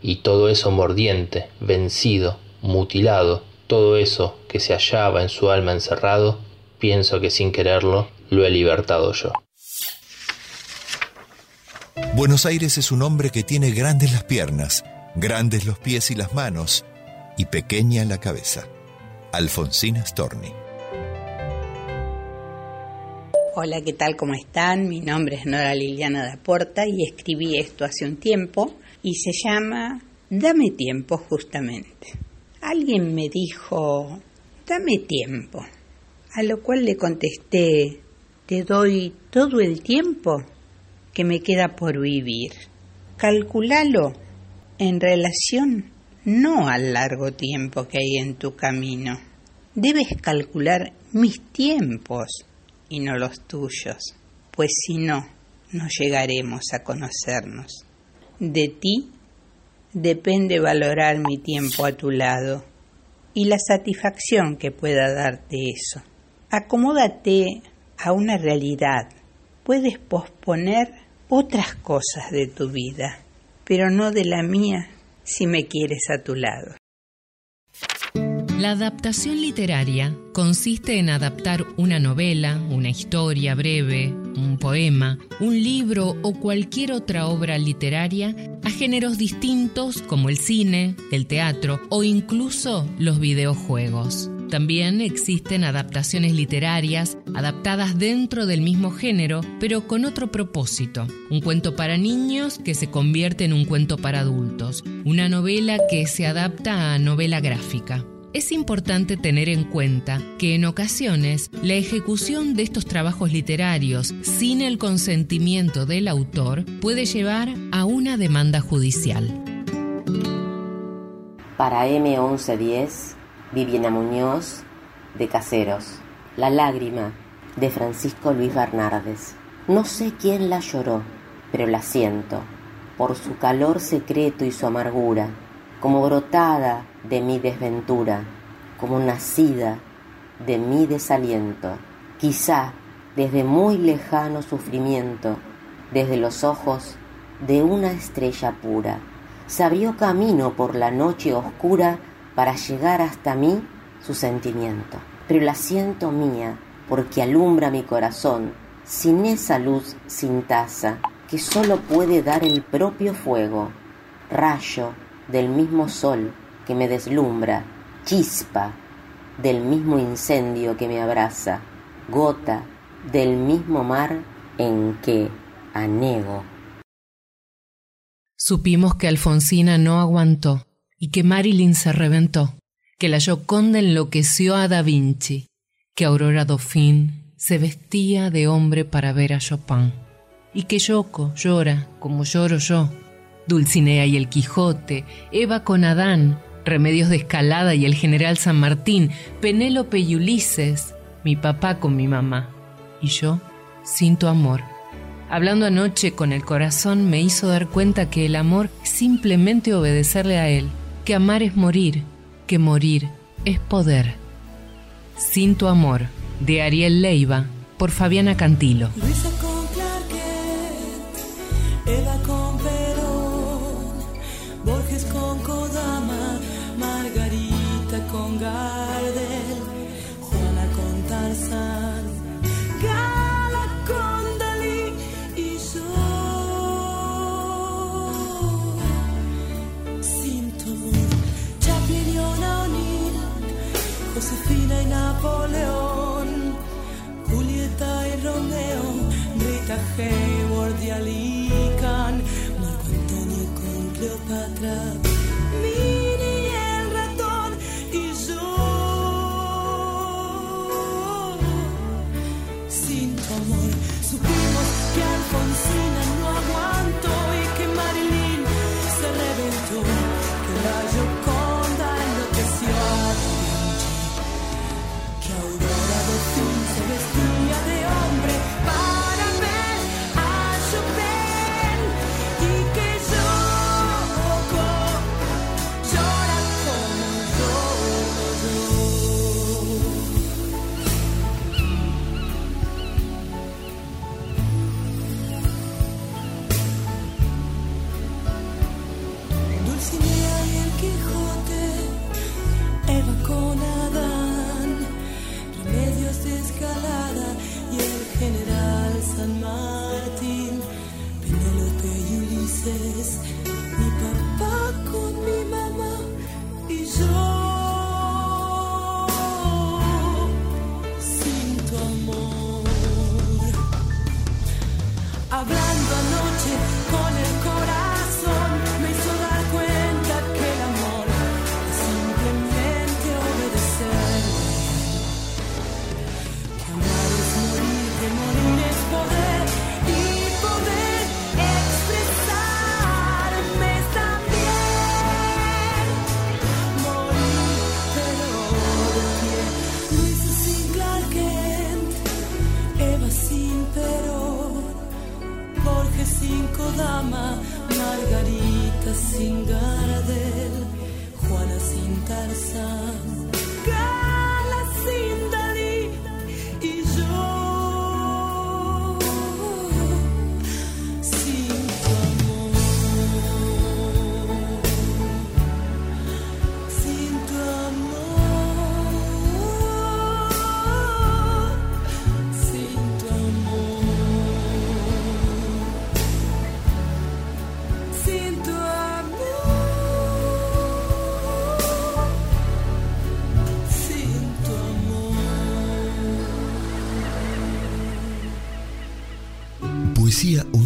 Y todo eso mordiente, vencido, mutilado, todo eso que se hallaba en su alma encerrado, pienso que sin quererlo lo he libertado yo. Buenos Aires es un hombre que tiene grandes las piernas, grandes los pies y las manos, y pequeña la cabeza. Alfonsina Storni. Hola, ¿qué tal? ¿Cómo están? Mi nombre es Nora Liliana da Porta y escribí esto hace un tiempo y se llama Dame tiempo justamente. Alguien me dijo, dame tiempo, a lo cual le contesté, te doy todo el tiempo que me queda por vivir. Calculalo en relación no al largo tiempo que hay en tu camino. Debes calcular mis tiempos y no los tuyos, pues si no, no llegaremos a conocernos. De ti depende valorar mi tiempo a tu lado y la satisfacción que pueda darte eso. Acomódate a una realidad. Puedes posponer otras cosas de tu vida, pero no de la mía si me quieres a tu lado. La adaptación literaria consiste en adaptar una novela, una historia breve, un poema, un libro o cualquier otra obra literaria a géneros distintos como el cine, el teatro o incluso los videojuegos. También existen adaptaciones literarias adaptadas dentro del mismo género, pero con otro propósito. Un cuento para niños que se convierte en un cuento para adultos. Una novela que se adapta a novela gráfica. Es importante tener en cuenta que en ocasiones la ejecución de estos trabajos literarios sin el consentimiento del autor puede llevar a una demanda judicial. Para M1110, Viviana Muñoz, de Caseros. La lágrima, de Francisco Luis Bernardes. No sé quién la lloró, pero la siento, por su calor secreto y su amargura como brotada de mi desventura, como nacida de mi desaliento, quizá desde muy lejano sufrimiento, desde los ojos de una estrella pura, se abrió camino por la noche oscura para llegar hasta mí su sentimiento. Pero la siento mía porque alumbra mi corazón sin esa luz sin taza que solo puede dar el propio fuego, rayo del mismo sol que me deslumbra, chispa del mismo incendio que me abraza, gota del mismo mar en que anego. Supimos que Alfonsina no aguantó y que Marilyn se reventó, que la Gioconda enloqueció a Da Vinci, que Aurora Dauphin se vestía de hombre para ver a Chopin, y que Yoko llora como lloro yo Dulcinea y el Quijote, Eva con Adán, Remedios de Escalada y el General San Martín, Penélope y Ulises, mi papá con mi mamá. Y yo, sin tu amor. Hablando anoche con el corazón me hizo dar cuenta que el amor es simplemente obedecerle a él, que amar es morir, que morir es poder. Sin tu amor, de Ariel Leiva, por Fabiana Cantilo. Rita Hayward Alican, Marco Antonio con Cleopatra.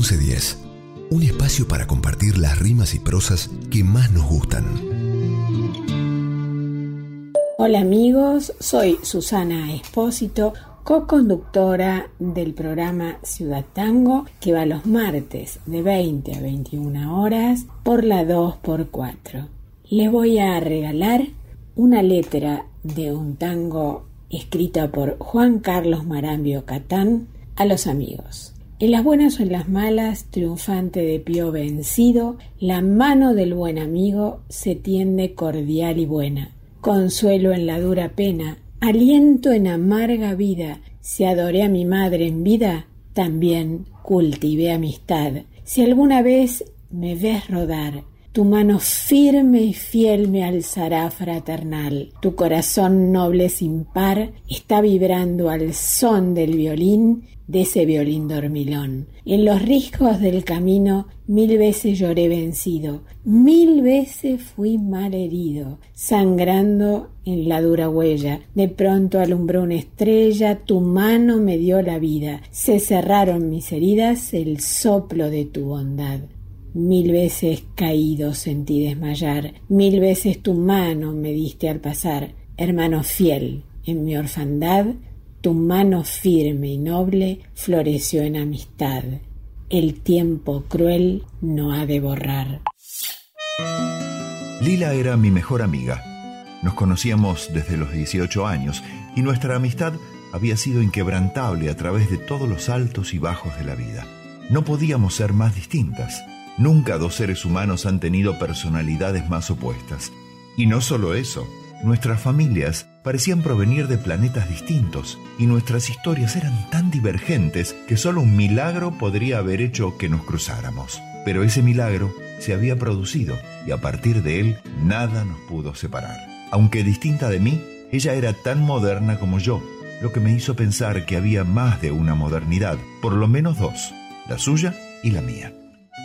1110. Un espacio para compartir las rimas y prosas que más nos gustan. Hola amigos, soy Susana Espósito, co-conductora del programa Ciudad Tango que va los martes de 20 a 21 horas por la 2x4. Les voy a regalar una letra de un tango escrita por Juan Carlos Marambio Catán a los amigos. En las buenas o en las malas, triunfante de pío vencido, la mano del buen amigo se tiende cordial y buena. Consuelo en la dura pena, aliento en amarga vida. Si adoré a mi madre en vida, también cultivé amistad. Si alguna vez me ves rodar, tu mano firme y fiel me alzará fraternal. Tu corazón noble sin par está vibrando al son del violín de ese violín dormilón. En los riscos del camino mil veces lloré vencido, mil veces fui mal herido, sangrando en la dura huella. De pronto alumbró una estrella, tu mano me dio la vida, se cerraron mis heridas el soplo de tu bondad. Mil veces caído sentí desmayar, mil veces tu mano me diste al pasar, hermano fiel, en mi orfandad tu mano firme y noble floreció en amistad. El tiempo cruel no ha de borrar. Lila era mi mejor amiga. Nos conocíamos desde los 18 años y nuestra amistad había sido inquebrantable a través de todos los altos y bajos de la vida. No podíamos ser más distintas. Nunca dos seres humanos han tenido personalidades más opuestas. Y no solo eso, nuestras familias parecían provenir de planetas distintos y nuestras historias eran tan divergentes que solo un milagro podría haber hecho que nos cruzáramos. Pero ese milagro se había producido y a partir de él nada nos pudo separar. Aunque distinta de mí, ella era tan moderna como yo, lo que me hizo pensar que había más de una modernidad, por lo menos dos, la suya y la mía.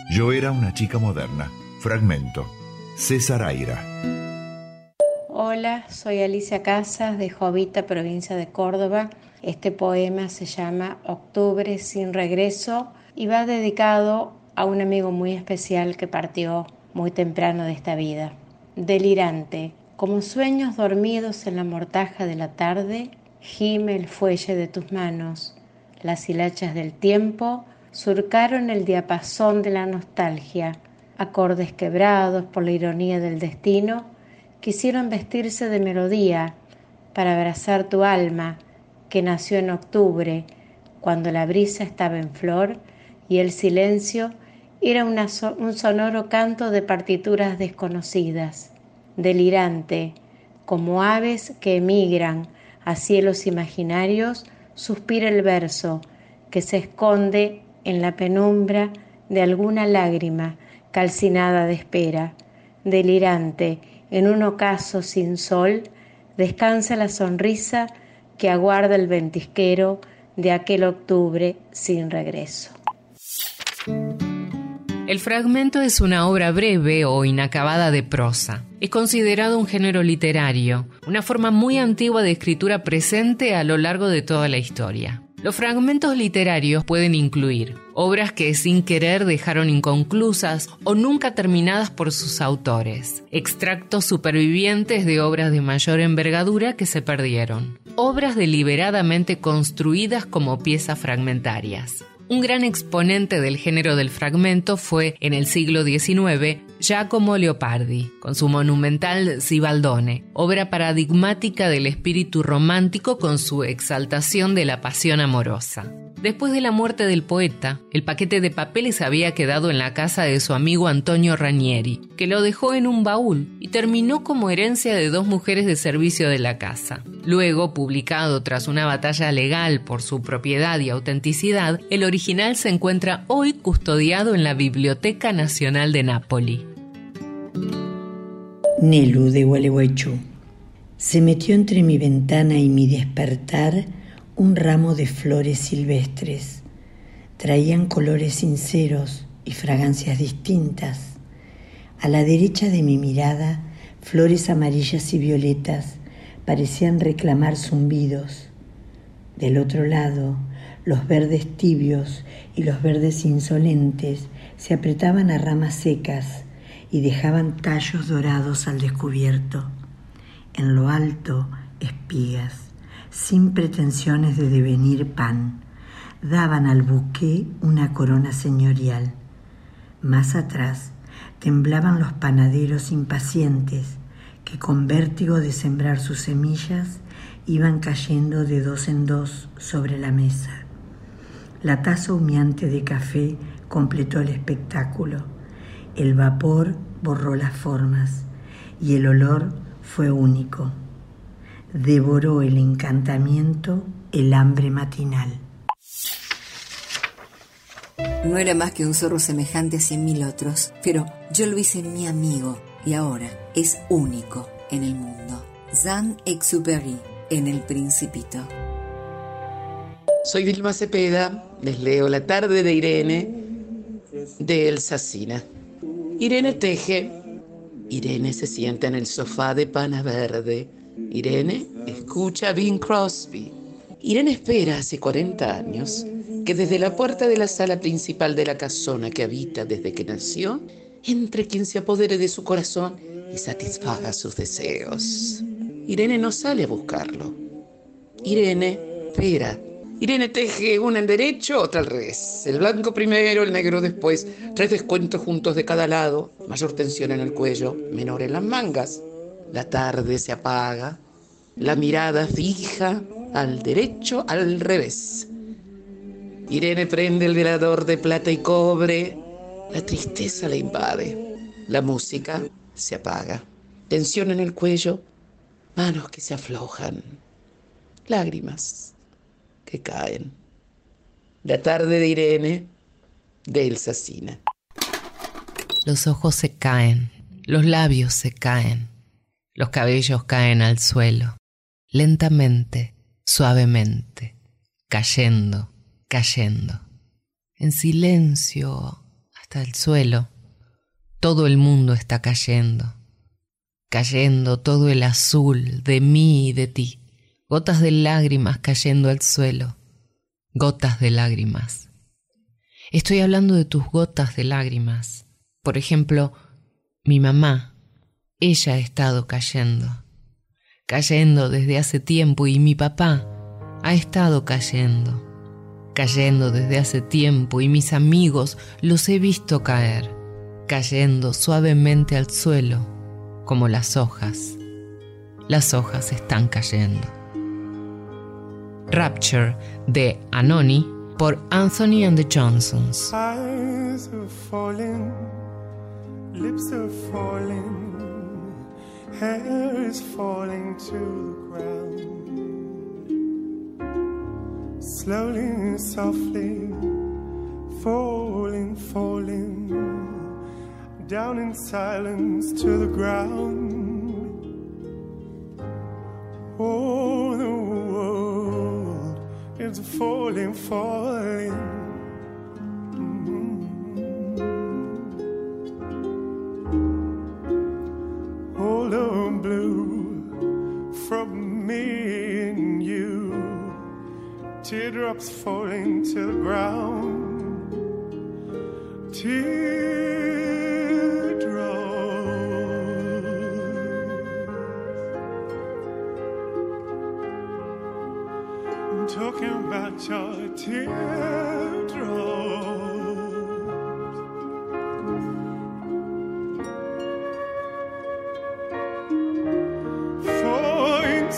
Yo era una chica moderna. Fragmento. César Aira. Hola, soy Alicia Casas de Jovita, provincia de Córdoba. Este poema se llama Octubre sin regreso y va dedicado a un amigo muy especial que partió muy temprano de esta vida. Delirante, como sueños dormidos en la mortaja de la tarde, gime el fuelle de tus manos. Las hilachas del tiempo surcaron el diapasón de la nostalgia, acordes quebrados por la ironía del destino quisieron vestirse de melodía para abrazar tu alma que nació en octubre, cuando la brisa estaba en flor y el silencio era un sonoro canto de partituras desconocidas, delirante, como aves que emigran a cielos imaginarios, suspira el verso que se esconde en la penumbra de alguna lágrima calcinada de espera, delirante, en un ocaso sin sol, descansa la sonrisa que aguarda el ventisquero de aquel octubre sin regreso. El fragmento es una obra breve o inacabada de prosa. Es considerado un género literario, una forma muy antigua de escritura presente a lo largo de toda la historia. Los fragmentos literarios pueden incluir obras que sin querer dejaron inconclusas o nunca terminadas por sus autores, extractos supervivientes de obras de mayor envergadura que se perdieron, obras deliberadamente construidas como piezas fragmentarias. Un gran exponente del género del fragmento fue, en el siglo XIX, Giacomo Leopardi, con su monumental Sibaldone, obra paradigmática del espíritu romántico con su exaltación de la pasión amorosa. Después de la muerte del poeta, el paquete de papeles había quedado en la casa de su amigo Antonio Ranieri, que lo dejó en un baúl y terminó como herencia de dos mujeres de servicio de la casa. Luego, publicado tras una batalla legal por su propiedad y autenticidad, el original se encuentra hoy custodiado en la Biblioteca Nacional de Nápoli. Nelu de Gualeguaychú. Se metió entre mi ventana y mi despertar un ramo de flores silvestres. Traían colores sinceros y fragancias distintas. A la derecha de mi mirada, flores amarillas y violetas parecían reclamar zumbidos. Del otro lado, los verdes tibios y los verdes insolentes se apretaban a ramas secas y dejaban tallos dorados al descubierto. En lo alto, espigas, sin pretensiones de devenir pan, daban al buque una corona señorial. Más atrás temblaban los panaderos impacientes que con vértigo de sembrar sus semillas iban cayendo de dos en dos sobre la mesa. La taza humeante de café completó el espectáculo. El vapor borró las formas y el olor fue único. Devoró el encantamiento el hambre matinal. No era más que un zorro semejante a cien mil otros, pero yo lo hice mi amigo y ahora es único en el mundo. Saint-Exupéry en El Principito. Soy Vilma Cepeda, les leo La tarde de Irene de Elsa Sina. Irene teje, Irene se sienta en el sofá de pana verde, Irene escucha a Bing Crosby. Irene espera hace 40 años que desde la puerta de la sala principal de la casona que habita desde que nació, entre quien se apodere de su corazón y satisfaga sus deseos. Irene no sale a buscarlo. Irene espera. Irene teje una en derecho, otra al revés. El blanco primero, el negro después. Tres descuentos juntos de cada lado. Mayor tensión en el cuello, menor en las mangas. La tarde se apaga. La mirada fija al derecho, al revés. Irene prende el velador de plata y cobre. La tristeza la invade. La música se apaga. Tensión en el cuello, manos que se aflojan, lágrimas que caen. La tarde de Irene, de Elsa Sina. Los ojos se caen, los labios se caen, los cabellos caen al suelo, lentamente, suavemente, cayendo, cayendo, en silencio hasta el suelo. Todo el mundo está cayendo, cayendo todo el azul de mí y de ti, gotas de lágrimas cayendo al suelo, gotas de lágrimas. Estoy hablando de tus gotas de lágrimas. Por ejemplo, mi mamá, ella ha estado cayendo, cayendo desde hace tiempo y mi papá ha estado cayendo, cayendo desde hace tiempo y mis amigos los he visto caer, cayendo suavemente al suelo como las hojas. Las hojas están cayendo. Rapture de Anoni por Anthony and the Johnsons. Lips are hair is falling to the ground. Slowly, softly, falling, falling, down in silence to the ground. Oh, the world is falling, falling. All blue from me and you, teardrops falling to the ground. Teardrops. I'm talking about your teardrops.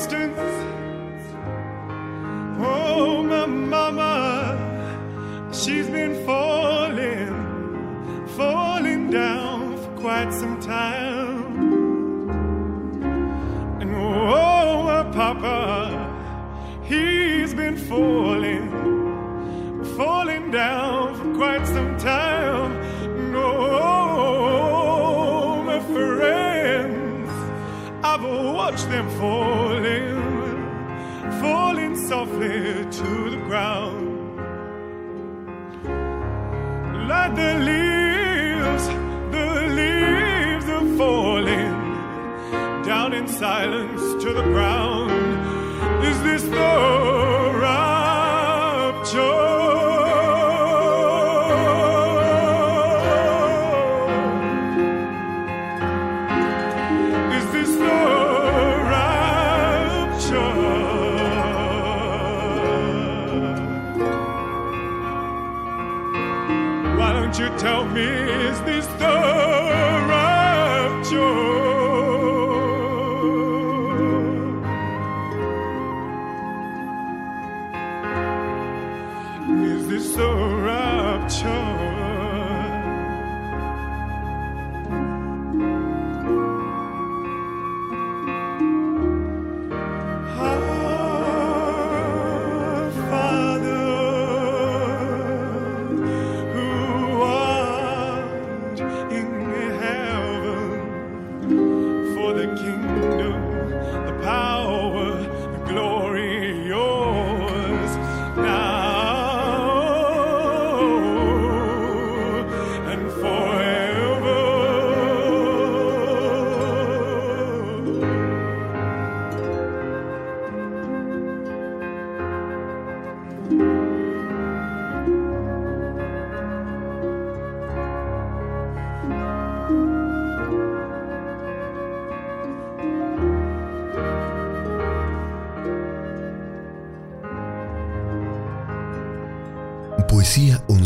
For instance, oh, my mama, she's been falling, falling down for quite some time. And oh, my papa, he's been falling, falling down for quite some time. No, oh, my friends, I've them falling, falling softly to the ground. Like the leaves, the leaves are falling down in silence to the ground. Is this the is this the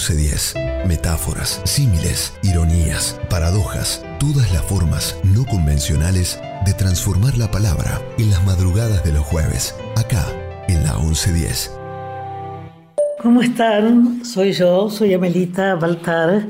1110. Metáforas, símiles, ironías, paradojas, todas las formas no convencionales de transformar la palabra en las madrugadas de los jueves, acá en la 1110. ¿Cómo están? Soy yo, soy Amelita Baltar,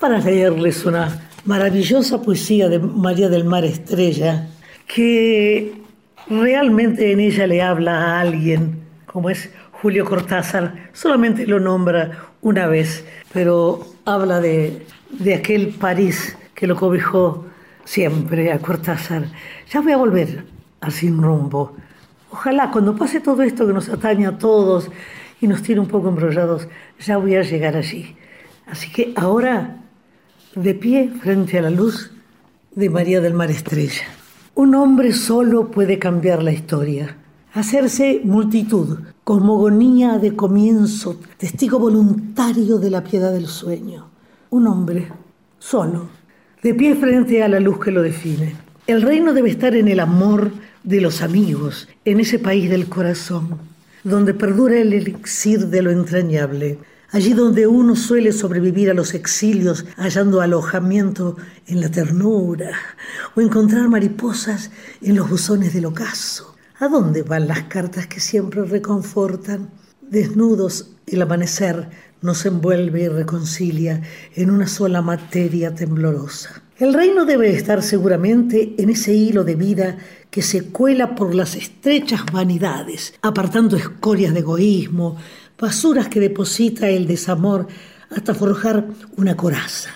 para leerles una maravillosa poesía de María del Mar Estrella, que realmente en ella le habla a alguien, como es Julio Cortázar, solamente lo nombra una vez, pero habla de, de aquel París que lo cobijó siempre a Cortázar. Ya voy a volver a Sin Rumbo. Ojalá cuando pase todo esto que nos atañe a todos y nos tiene un poco embrollados, ya voy a llegar allí. Así que ahora, de pie frente a la luz de María del Mar Estrella. Un hombre solo puede cambiar la historia, hacerse multitud, cosmogonía de comienzo, testigo voluntario de la piedad del sueño. Un hombre solo, de pie frente a la luz que lo define. El reino debe estar en el amor de los amigos, en ese país del corazón, donde perdura el elixir de lo entrañable, allí donde uno suele sobrevivir a los exilios hallando alojamiento en la ternura o encontrar mariposas en los buzones del ocaso. ¿A dónde van las cartas que siempre reconfortan? Desnudos, el amanecer nos envuelve y reconcilia en una sola materia temblorosa. El reino debe estar seguramente en ese hilo de vida que se cuela por las estrechas vanidades, apartando escorias de egoísmo, basuras que deposita el desamor hasta forjar una coraza.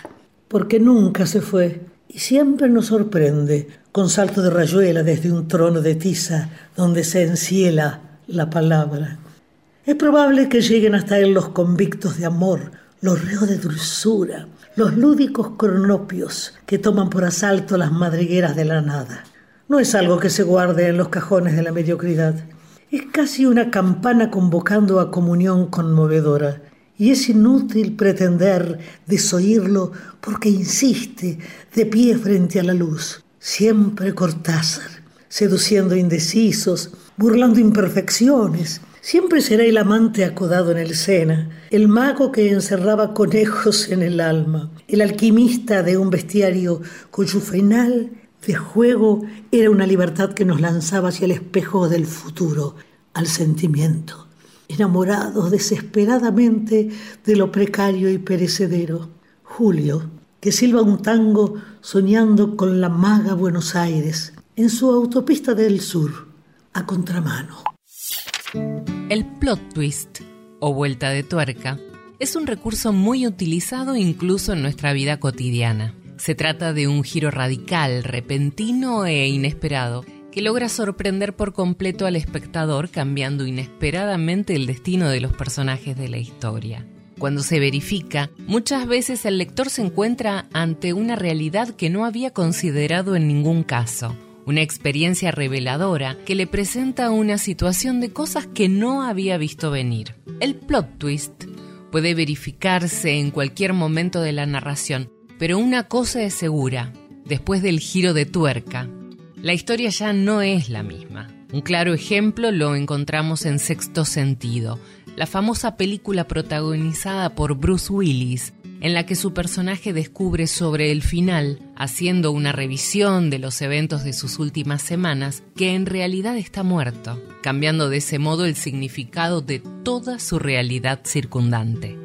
Porque nunca se fue y siempre nos sorprende con salto de rayuela desde un trono de tiza donde se enciela la palabra. Es probable que lleguen hasta él los convictos de amor, los reos de dulzura, los lúdicos cronopios que toman por asalto las madrigueras de la nada. No es algo que se guarde en los cajones de la mediocridad. Es casi una campana convocando a comunión conmovedora. Y es inútil pretender desoírlo porque insiste de pie frente a la luz. Siempre Cortázar, seduciendo indecisos, burlando imperfecciones. Siempre será el amante acodado en el Sena, el mago que encerraba conejos en el alma, el alquimista de un bestiario cuyo final de juego era una libertad que nos lanzaba hacia el espejo del futuro, al sentimiento, enamorados desesperadamente de lo precario y perecedero. Julio, que silba un tango soñando con la maga Buenos Aires, en su autopista del sur, a contramano. El plot twist, o vuelta de tuerca, es un recurso muy utilizado incluso en nuestra vida cotidiana. Se trata de un giro radical, repentino e inesperado, que logra sorprender por completo al espectador cambiando inesperadamente el destino de los personajes de la historia. Cuando se verifica, muchas veces el lector se encuentra ante una realidad que no había considerado en ningún caso, una experiencia reveladora que le presenta una situación de cosas que no había visto venir. El plot twist puede verificarse en cualquier momento de la narración, pero una cosa es segura, después del giro de tuerca, la historia ya no es la misma. Un claro ejemplo lo encontramos en Sexto Sentido, la famosa película protagonizada por Bruce Willis, en la que su personaje descubre sobre el final, haciendo una revisión de los eventos de sus últimas semanas, que en realidad está muerto, cambiando de ese modo el significado de toda su realidad circundante.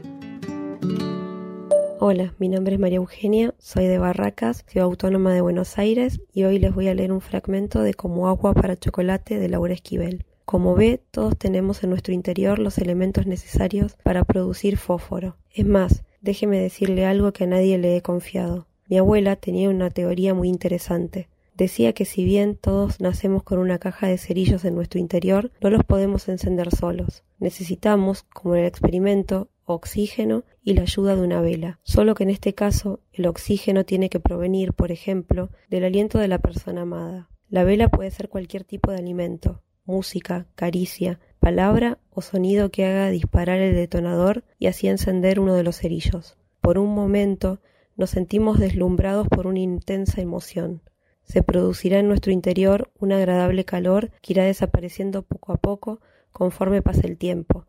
Hola, mi nombre es María Eugenia, soy de Barracas, ciudad autónoma de Buenos Aires, y hoy les voy a leer un fragmento de Como agua para chocolate de Laura Esquivel. Como ve, todos tenemos en nuestro interior los elementos necesarios para producir fósforo. Es más, déjeme decirle algo que a nadie le he confiado. Mi abuela tenía una teoría muy interesante. Decía que si bien todos nacemos con una caja de cerillos en nuestro interior, no los podemos encender solos. Necesitamos, como en el experimento, oxígeno y la ayuda de una vela. Solo que en este caso el oxígeno tiene que provenir, por ejemplo, del aliento de la persona amada. La vela puede ser cualquier tipo de alimento, música, caricia, palabra o sonido que haga disparar el detonador y así encender uno de los cerillos. Por un momento nos sentimos deslumbrados por una intensa emoción. Se producirá en nuestro interior un agradable calor que irá desapareciendo poco a poco conforme pase el tiempo,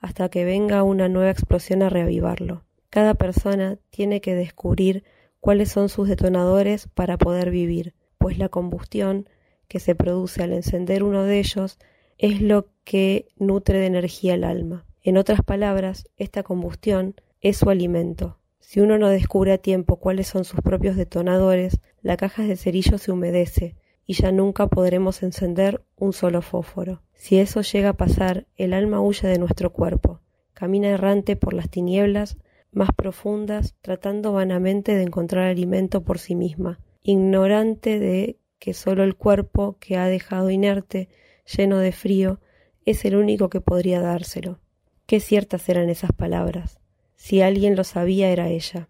hasta que venga una nueva explosión a reavivarlo. Cada persona tiene que descubrir cuáles son sus detonadores para poder vivir, pues la combustión que se produce al encender uno de ellos es lo que nutre de energía el alma. En otras palabras, esta combustión es su alimento. Si uno no descubre a tiempo cuáles son sus propios detonadores, la caja de cerillos se humedece y ya nunca podremos encender un solo fósforo. Si eso llega a pasar, el alma huye de nuestro cuerpo, camina errante por las tinieblas más profundas, tratando vanamente de encontrar alimento por sí misma, ignorante de que solo el cuerpo que ha dejado inerte, lleno de frío, es el único que podría dárselo. Qué ciertas eran esas palabras. Si alguien lo sabía era ella.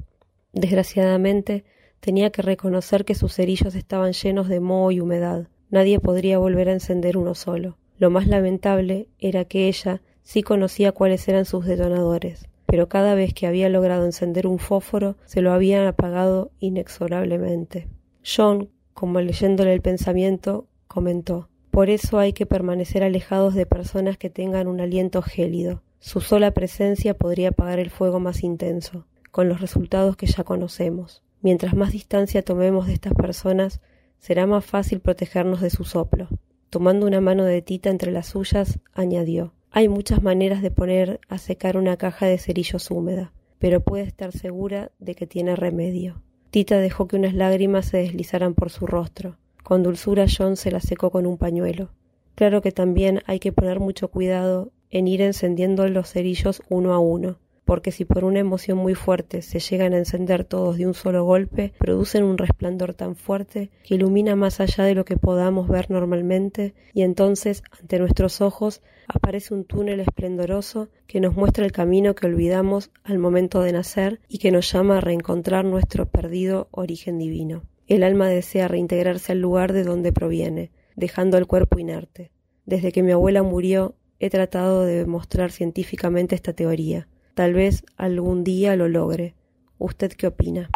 Desgraciadamente, tenía que reconocer que sus cerillos estaban llenos de moho y humedad. Nadie podría volver a encender uno solo. Lo más lamentable era que ella sí conocía cuáles eran sus detonadores, pero cada vez que había logrado encender un fósforo se lo habían apagado inexorablemente. John, como leyéndole el pensamiento, comentó Por eso hay que permanecer alejados de personas que tengan un aliento gélido. Su sola presencia podría apagar el fuego más intenso, con los resultados que ya conocemos. Mientras más distancia tomemos de estas personas, será más fácil protegernos de su soplo. Tomando una mano de Tita entre las suyas, añadió Hay muchas maneras de poner a secar una caja de cerillos húmeda, pero puede estar segura de que tiene remedio. Tita dejó que unas lágrimas se deslizaran por su rostro. Con dulzura John se la secó con un pañuelo. Claro que también hay que poner mucho cuidado en ir encendiendo los cerillos uno a uno, porque si por una emoción muy fuerte se llegan a encender todos de un solo golpe, producen un resplandor tan fuerte que ilumina más allá de lo que podamos ver normalmente, y entonces ante nuestros ojos aparece un túnel esplendoroso que nos muestra el camino que olvidamos al momento de nacer y que nos llama a reencontrar nuestro perdido origen divino. El alma desea reintegrarse al lugar de donde proviene, dejando el cuerpo inerte. Desde que mi abuela murió, he tratado de demostrar científicamente esta teoría. Tal vez algún día lo logre. ¿Usted qué opina?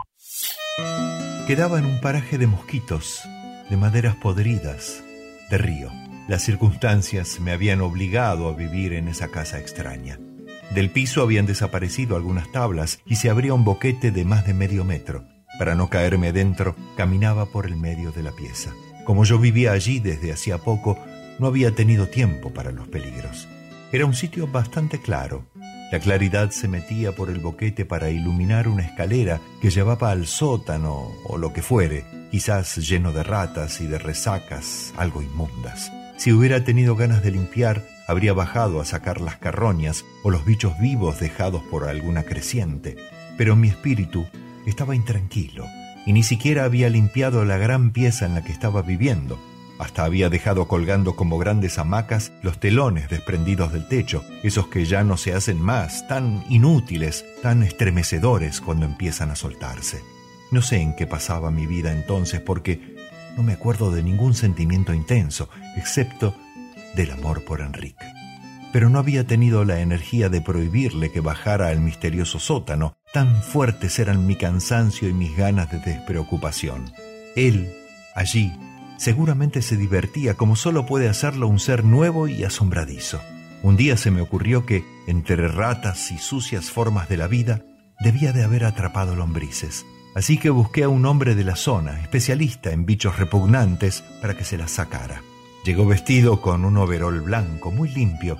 Quedaba en un paraje de mosquitos, de maderas podridas, de río. Las circunstancias me habían obligado a vivir en esa casa extraña. Del piso habían desaparecido algunas tablas y se abría un boquete de más de medio metro. Para no caerme dentro, caminaba por el medio de la pieza. Como yo vivía allí desde hacía poco, no había tenido tiempo para los peligros. Era un sitio bastante claro, la claridad se metía por el boquete para iluminar una escalera que llevaba al sótano o lo que fuere, quizás lleno de ratas y de resacas algo inmundas. Si hubiera tenido ganas de limpiar, habría bajado a sacar las carroñas o los bichos vivos dejados por alguna creciente. Pero mi espíritu estaba intranquilo y ni siquiera había limpiado la gran pieza en la que estaba viviendo. Hasta había dejado colgando como grandes hamacas los telones desprendidos del techo, esos que ya no se hacen más, tan inútiles, tan estremecedores cuando empiezan a soltarse. No sé en qué pasaba mi vida entonces porque no me acuerdo de ningún sentimiento intenso, excepto del amor por Enrique. Pero no había tenido la energía de prohibirle que bajara al misterioso sótano, tan fuertes eran mi cansancio y mis ganas de despreocupación. Él, allí, seguramente se divertía como solo puede hacerlo un ser nuevo y asombradizo. Un día se me ocurrió que, entre ratas y sucias formas de la vida, debía de haber atrapado lombrices. Así que busqué a un hombre de la zona, especialista en bichos repugnantes, para que se las sacara. Llegó vestido con un overol blanco, muy limpio,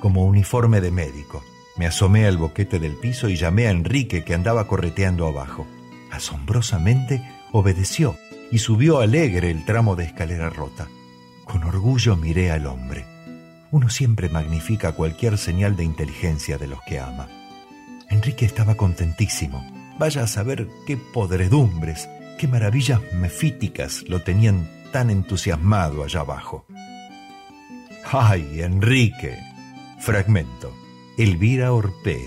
como uniforme de médico. Me asomé al boquete del piso y llamé a Enrique que andaba correteando abajo. Asombrosamente obedeció y subió alegre el tramo de escalera rota. Con orgullo miré al hombre. Uno siempre magnifica cualquier señal de inteligencia de los que ama. Enrique estaba contentísimo. Vaya a saber qué podredumbres, qué maravillas mefíticas lo tenían tan entusiasmado allá abajo. ¡Ay, Enrique! Fragmento. Elvira Orpé.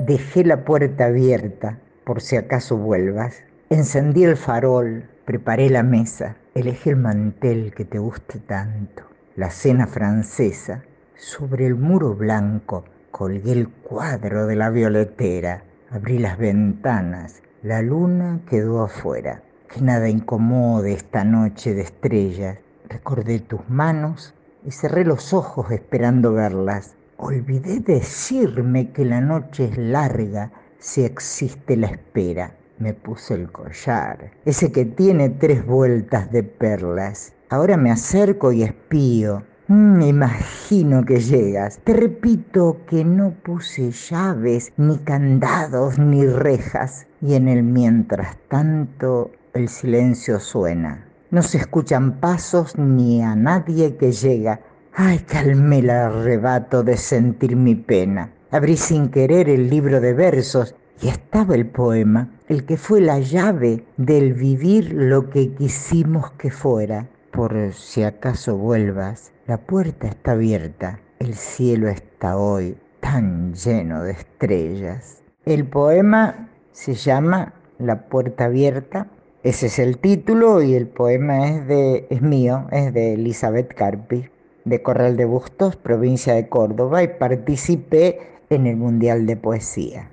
Dejé la puerta abierta por si acaso vuelvas. Encendí el farol, preparé la mesa, elegí el mantel que te guste tanto, la cena francesa. Sobre el muro blanco colgué el cuadro de la violetera, abrí las ventanas, la luna quedó afuera. Que nada incomode esta noche de estrellas. Recordé tus manos y cerré los ojos esperando verlas. Olvidé decirme que la noche es larga si existe la espera. Me puse el collar, ese que tiene tres vueltas de perlas. Ahora me acerco y espío. Me imagino que llegas. Te repito que no puse llaves, ni candados, ni rejas. Y en el mientras tanto el silencio suena. No se escuchan pasos ni a nadie que llega. Ay, calmé el arrebato de sentir mi pena. Abrí sin querer el libro de versos y estaba el poema, el que fue la llave del vivir lo que quisimos que fuera. Por si acaso vuelvas, la puerta está abierta, el cielo está hoy tan lleno de estrellas. El poema se llama La puerta abierta ese es el título y el poema es, de, es mío, es de Elizabeth Carpi, de Corral de Bustos, provincia de Córdoba, y participé en el Mundial de Poesía.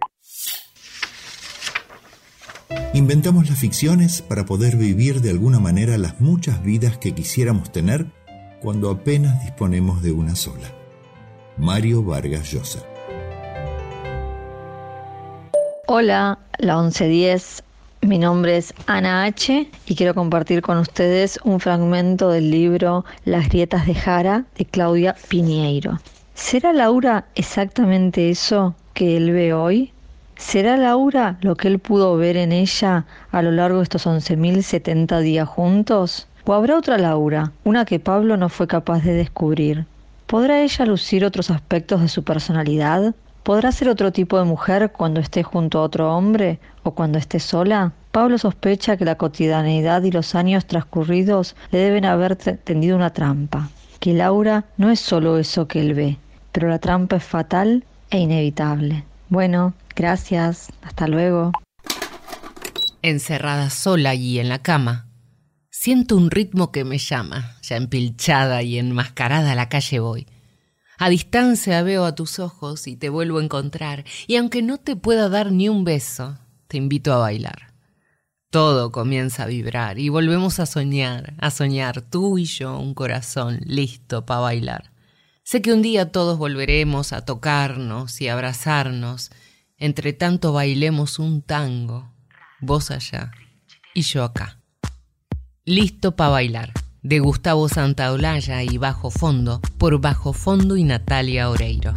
Inventamos las ficciones para poder vivir de alguna manera las muchas vidas que quisiéramos tener cuando apenas disponemos de una sola. Mario Vargas Llosa. Hola, la 1110 mi nombre es Ana H. y quiero compartir con ustedes un fragmento del libro Las grietas de Jara de Claudia Piñeiro. ¿Será Laura exactamente eso que él ve hoy? ¿Será Laura lo que él pudo ver en ella a lo largo de estos 11.070 días juntos? ¿O habrá otra Laura, una que Pablo no fue capaz de descubrir? ¿Podrá ella lucir otros aspectos de su personalidad? ¿Podrá ser otro tipo de mujer cuando esté junto a otro hombre o cuando esté sola? Pablo sospecha que la cotidianeidad y los años transcurridos le deben haber tendido una trampa, que Laura no es solo eso que él ve, pero la trampa es fatal e inevitable. Bueno, gracias, hasta luego. Encerrada sola allí en la cama, siento un ritmo que me llama, ya empilchada y enmascarada a la calle voy. A distancia veo a tus ojos y te vuelvo a encontrar, y aunque no te pueda dar ni un beso, te invito a bailar. Todo comienza a vibrar y volvemos a soñar, a soñar tú y yo un corazón listo para bailar. Sé que un día todos volveremos a tocarnos y abrazarnos, entre tanto bailemos un tango, vos allá y yo acá. Listo para bailar de Gustavo Santaolalla y Bajo Fondo por Bajo Fondo y Natalia Oreiro.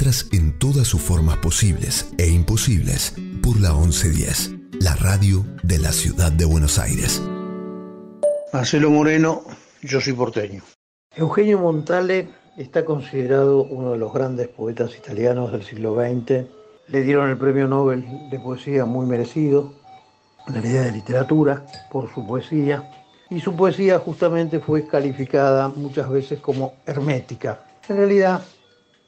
Letras en todas sus formas posibles e imposibles por la 1110. La radio de la ciudad de Buenos Aires. Marcelo Moreno, yo soy porteño. Eugenio Montale está considerado uno de los grandes poetas italianos del siglo XX. Le dieron el premio Nobel de Poesía muy merecido, en realidad de literatura, por su poesía. Y su poesía justamente fue calificada muchas veces como hermética. En realidad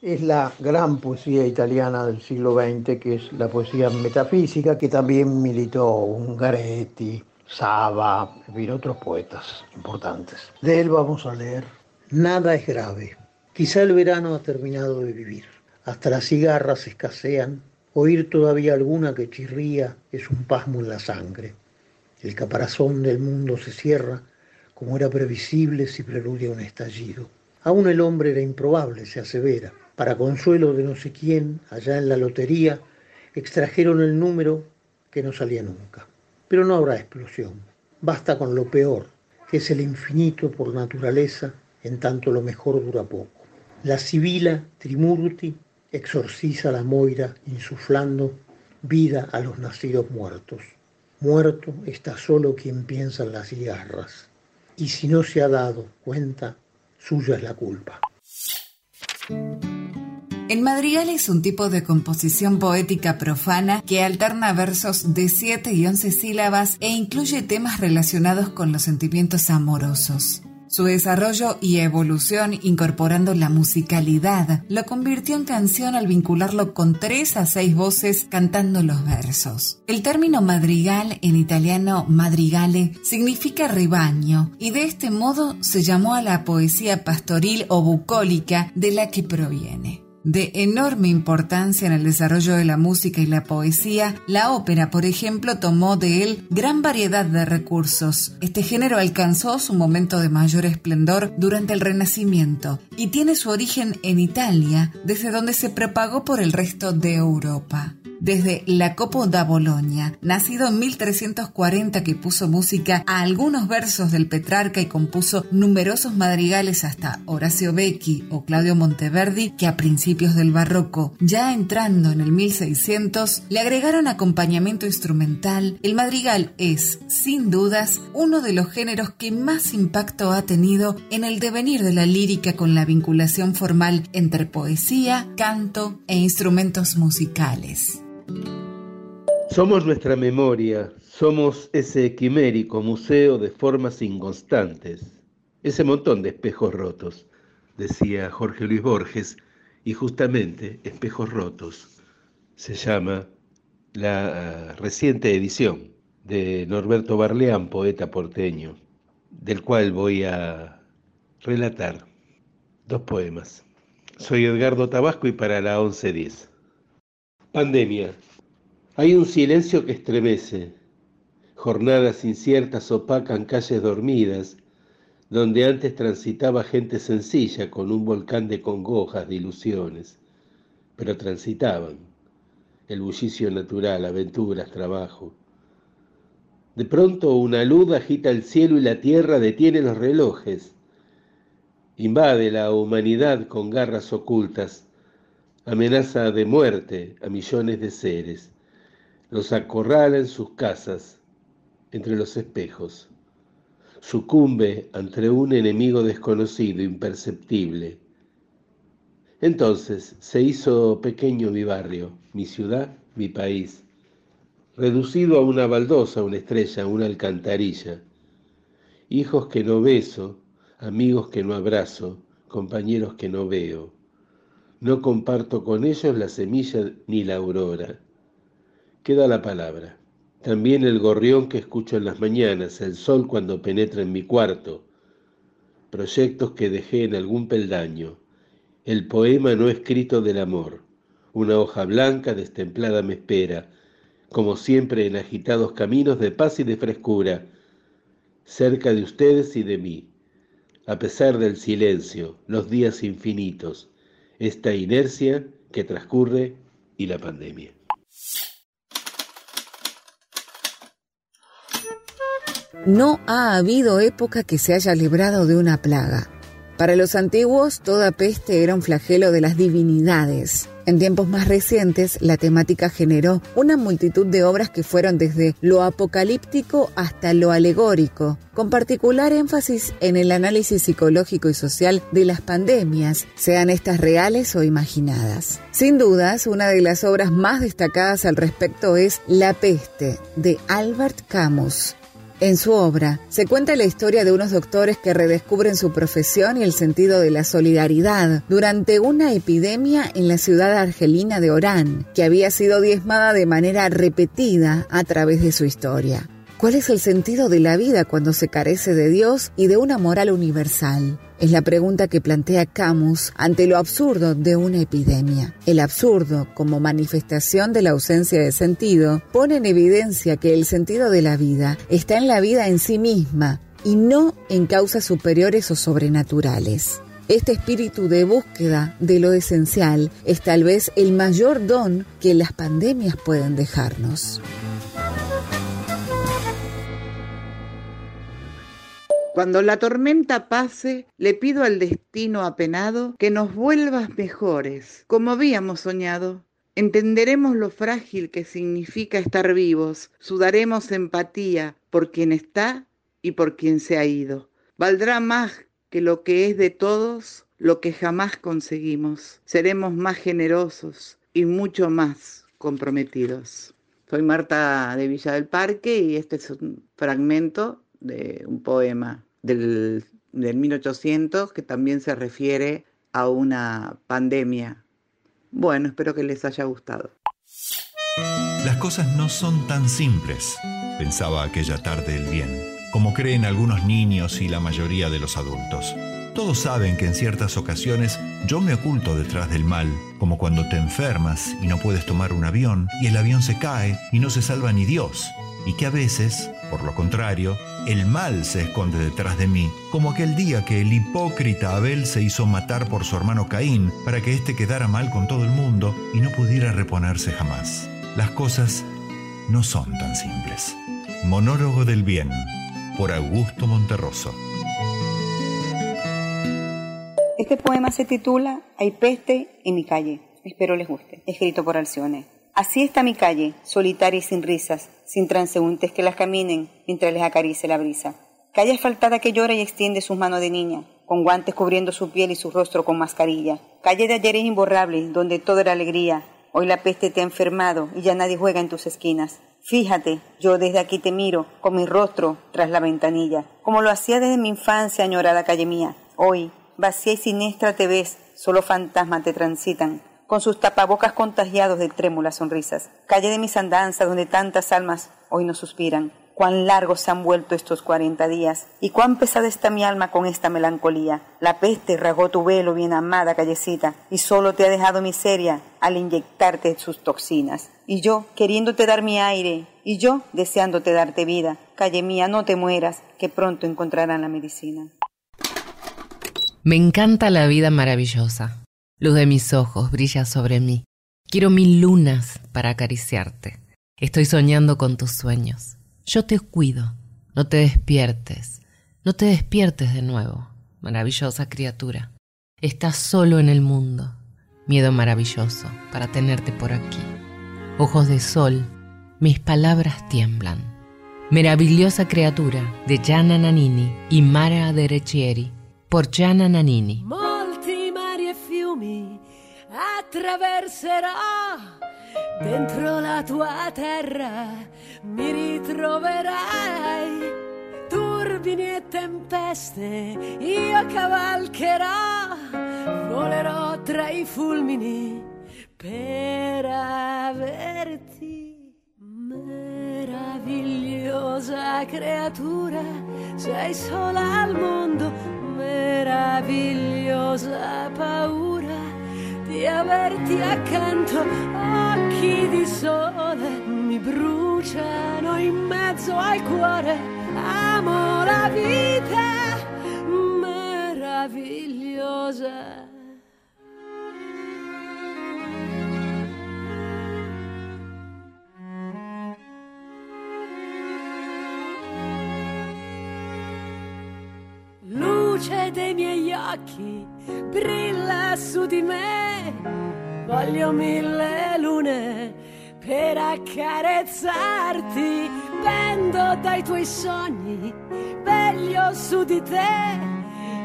es la gran poesía italiana del siglo XX, que es la poesía metafísica, que también militó Ungaretti, Saba, en fin, otros poetas importantes. De él vamos a leer Nada es grave. Quizá el verano ha terminado de vivir. Hasta las cigarras escasean. Oír todavía alguna que chirría es un pasmo en la sangre. El caparazón del mundo se cierra, como era previsible si preludia un estallido. Aún el hombre era improbable, se asevera. Para consuelo de no sé quién, allá en la lotería, extrajeron el número que no salía nunca. Pero no habrá explosión. Basta con lo peor, que es el infinito por naturaleza, en tanto lo mejor dura poco. La sibila Trimurti exorciza la moira insuflando vida a los nacidos muertos. Muerto está solo quien piensa en las cigarras. Y si no se ha dado cuenta, suya es la culpa. El madrigal es un tipo de composición poética profana que alterna versos de 7 y 11 sílabas e incluye temas relacionados con los sentimientos amorosos. Su desarrollo y evolución incorporando la musicalidad lo convirtió en canción al vincularlo con tres a seis voces cantando los versos. El término madrigal en italiano madrigale significa rebaño y de este modo se llamó a la poesía pastoril o bucólica de la que proviene. De enorme importancia en el desarrollo de la música y la poesía, la ópera, por ejemplo, tomó de él gran variedad de recursos. Este género alcanzó su momento de mayor esplendor durante el Renacimiento y tiene su origen en Italia, desde donde se propagó por el resto de Europa desde Jacopo da Bologna, nacido en 1340 que puso música a algunos versos del Petrarca y compuso numerosos madrigales hasta Horacio Becchi o Claudio Monteverdi, que a principios del barroco, ya entrando en el 1600, le agregaron acompañamiento instrumental, el madrigal es, sin dudas, uno de los géneros que más impacto ha tenido en el devenir de la lírica con la vinculación formal entre poesía, canto e instrumentos musicales. Somos nuestra memoria, somos ese quimérico museo de formas inconstantes, ese montón de espejos rotos, decía Jorge Luis Borges, y justamente Espejos Rotos se llama la uh, reciente edición de Norberto Barleán, poeta porteño, del cual voy a relatar dos poemas. Soy Edgardo Tabasco y para la 1110. Pandemia. Hay un silencio que estremece. Jornadas inciertas opacan calles dormidas, donde antes transitaba gente sencilla con un volcán de congojas, de ilusiones, pero transitaban. El bullicio natural, aventuras, trabajo. De pronto una luz agita el cielo y la tierra detiene los relojes. Invade la humanidad con garras ocultas, amenaza de muerte a millones de seres los acorrala en sus casas, entre los espejos. Sucumbe ante un enemigo desconocido, imperceptible. Entonces se hizo pequeño mi barrio, mi ciudad, mi país, reducido a una baldosa, una estrella, una alcantarilla. Hijos que no beso, amigos que no abrazo, compañeros que no veo. No comparto con ellos la semilla ni la aurora. Queda la palabra. También el gorrión que escucho en las mañanas, el sol cuando penetra en mi cuarto. Proyectos que dejé en algún peldaño el poema no escrito del amor. Una hoja blanca destemplada me espera, como siempre en agitados caminos de paz y de frescura, cerca de ustedes y de mí. A pesar del silencio, los días infinitos, esta inercia que transcurre y la pandemia. No ha habido época que se haya librado de una plaga. Para los antiguos, toda peste era un flagelo de las divinidades. En tiempos más recientes, la temática generó una multitud de obras que fueron desde lo apocalíptico hasta lo alegórico, con particular énfasis en el análisis psicológico y social de las pandemias, sean estas reales o imaginadas. Sin dudas, una de las obras más destacadas al respecto es La peste, de Albert Camus, en su obra se cuenta la historia de unos doctores que redescubren su profesión y el sentido de la solidaridad durante una epidemia en la ciudad argelina de Orán, que había sido diezmada de manera repetida a través de su historia. ¿Cuál es el sentido de la vida cuando se carece de Dios y de una moral universal? Es la pregunta que plantea Camus ante lo absurdo de una epidemia. El absurdo, como manifestación de la ausencia de sentido, pone en evidencia que el sentido de la vida está en la vida en sí misma y no en causas superiores o sobrenaturales. Este espíritu de búsqueda de lo esencial es tal vez el mayor don que las pandemias pueden dejarnos. Cuando la tormenta pase, le pido al destino apenado que nos vuelvas mejores, como habíamos soñado. Entenderemos lo frágil que significa estar vivos, sudaremos empatía por quien está y por quien se ha ido. Valdrá más que lo que es de todos, lo que jamás conseguimos. Seremos más generosos y mucho más comprometidos. Soy Marta de Villa del Parque y este es un fragmento de un poema del, del 1800 que también se refiere a una pandemia. Bueno, espero que les haya gustado. Las cosas no son tan simples, pensaba aquella tarde el bien, como creen algunos niños y la mayoría de los adultos. Todos saben que en ciertas ocasiones yo me oculto detrás del mal, como cuando te enfermas y no puedes tomar un avión y el avión se cae y no se salva ni Dios, y que a veces, por lo contrario, el mal se esconde detrás de mí, como aquel día que el hipócrita Abel se hizo matar por su hermano Caín para que éste quedara mal con todo el mundo y no pudiera reponerse jamás. Las cosas no son tan simples. Monólogo del Bien, por Augusto Monterroso. Este poema se titula Hay peste en mi calle. Espero les guste. Escrito por Alcione. Así está mi calle, solitaria y sin risas, sin transeúntes que las caminen mientras les acarice la brisa. Calle asfaltada que llora y extiende sus manos de niña, con guantes cubriendo su piel y su rostro con mascarilla. Calle de ayer es imborrable, donde todo era alegría. Hoy la peste te ha enfermado y ya nadie juega en tus esquinas. Fíjate, yo desde aquí te miro, con mi rostro tras la ventanilla, como lo hacía desde mi infancia, añorada calle mía. Hoy, vacía y siniestra te ves, solo fantasmas te transitan con sus tapabocas contagiados de trémulas sonrisas. Calle de mis andanzas donde tantas almas hoy no suspiran. Cuán largos se han vuelto estos cuarenta días y cuán pesada está mi alma con esta melancolía. La peste rasgó tu velo, bien amada callecita, y solo te ha dejado miseria al inyectarte sus toxinas. Y yo, queriéndote dar mi aire, y yo, deseándote darte vida. Calle mía, no te mueras, que pronto encontrarán la medicina. Me encanta la vida maravillosa. Luz de mis ojos brilla sobre mí. Quiero mil lunas para acariciarte. Estoy soñando con tus sueños. Yo te cuido. No te despiertes. No te despiertes de nuevo. Maravillosa criatura. Estás solo en el mundo. Miedo maravilloso para tenerte por aquí. Ojos de sol. Mis palabras tiemblan. Meravigliosa criatura de Gianna Nannini y Mara Derecchieri por Gianna Nannini. Attraverserò dentro la tua terra, mi ritroverai. Turbini e tempeste, io cavalcherò, volerò tra i fulmini per averti. Meravigliosa creatura, sei sola al mondo, meravigliosa paura di averti accanto, occhi di sole mi bruciano in mezzo al cuore, amo la vita meravigliosa. Dei miei occhi brilla su di me, voglio mille lune per accarezzarti, pendo dai tuoi sogni, veglio su di te,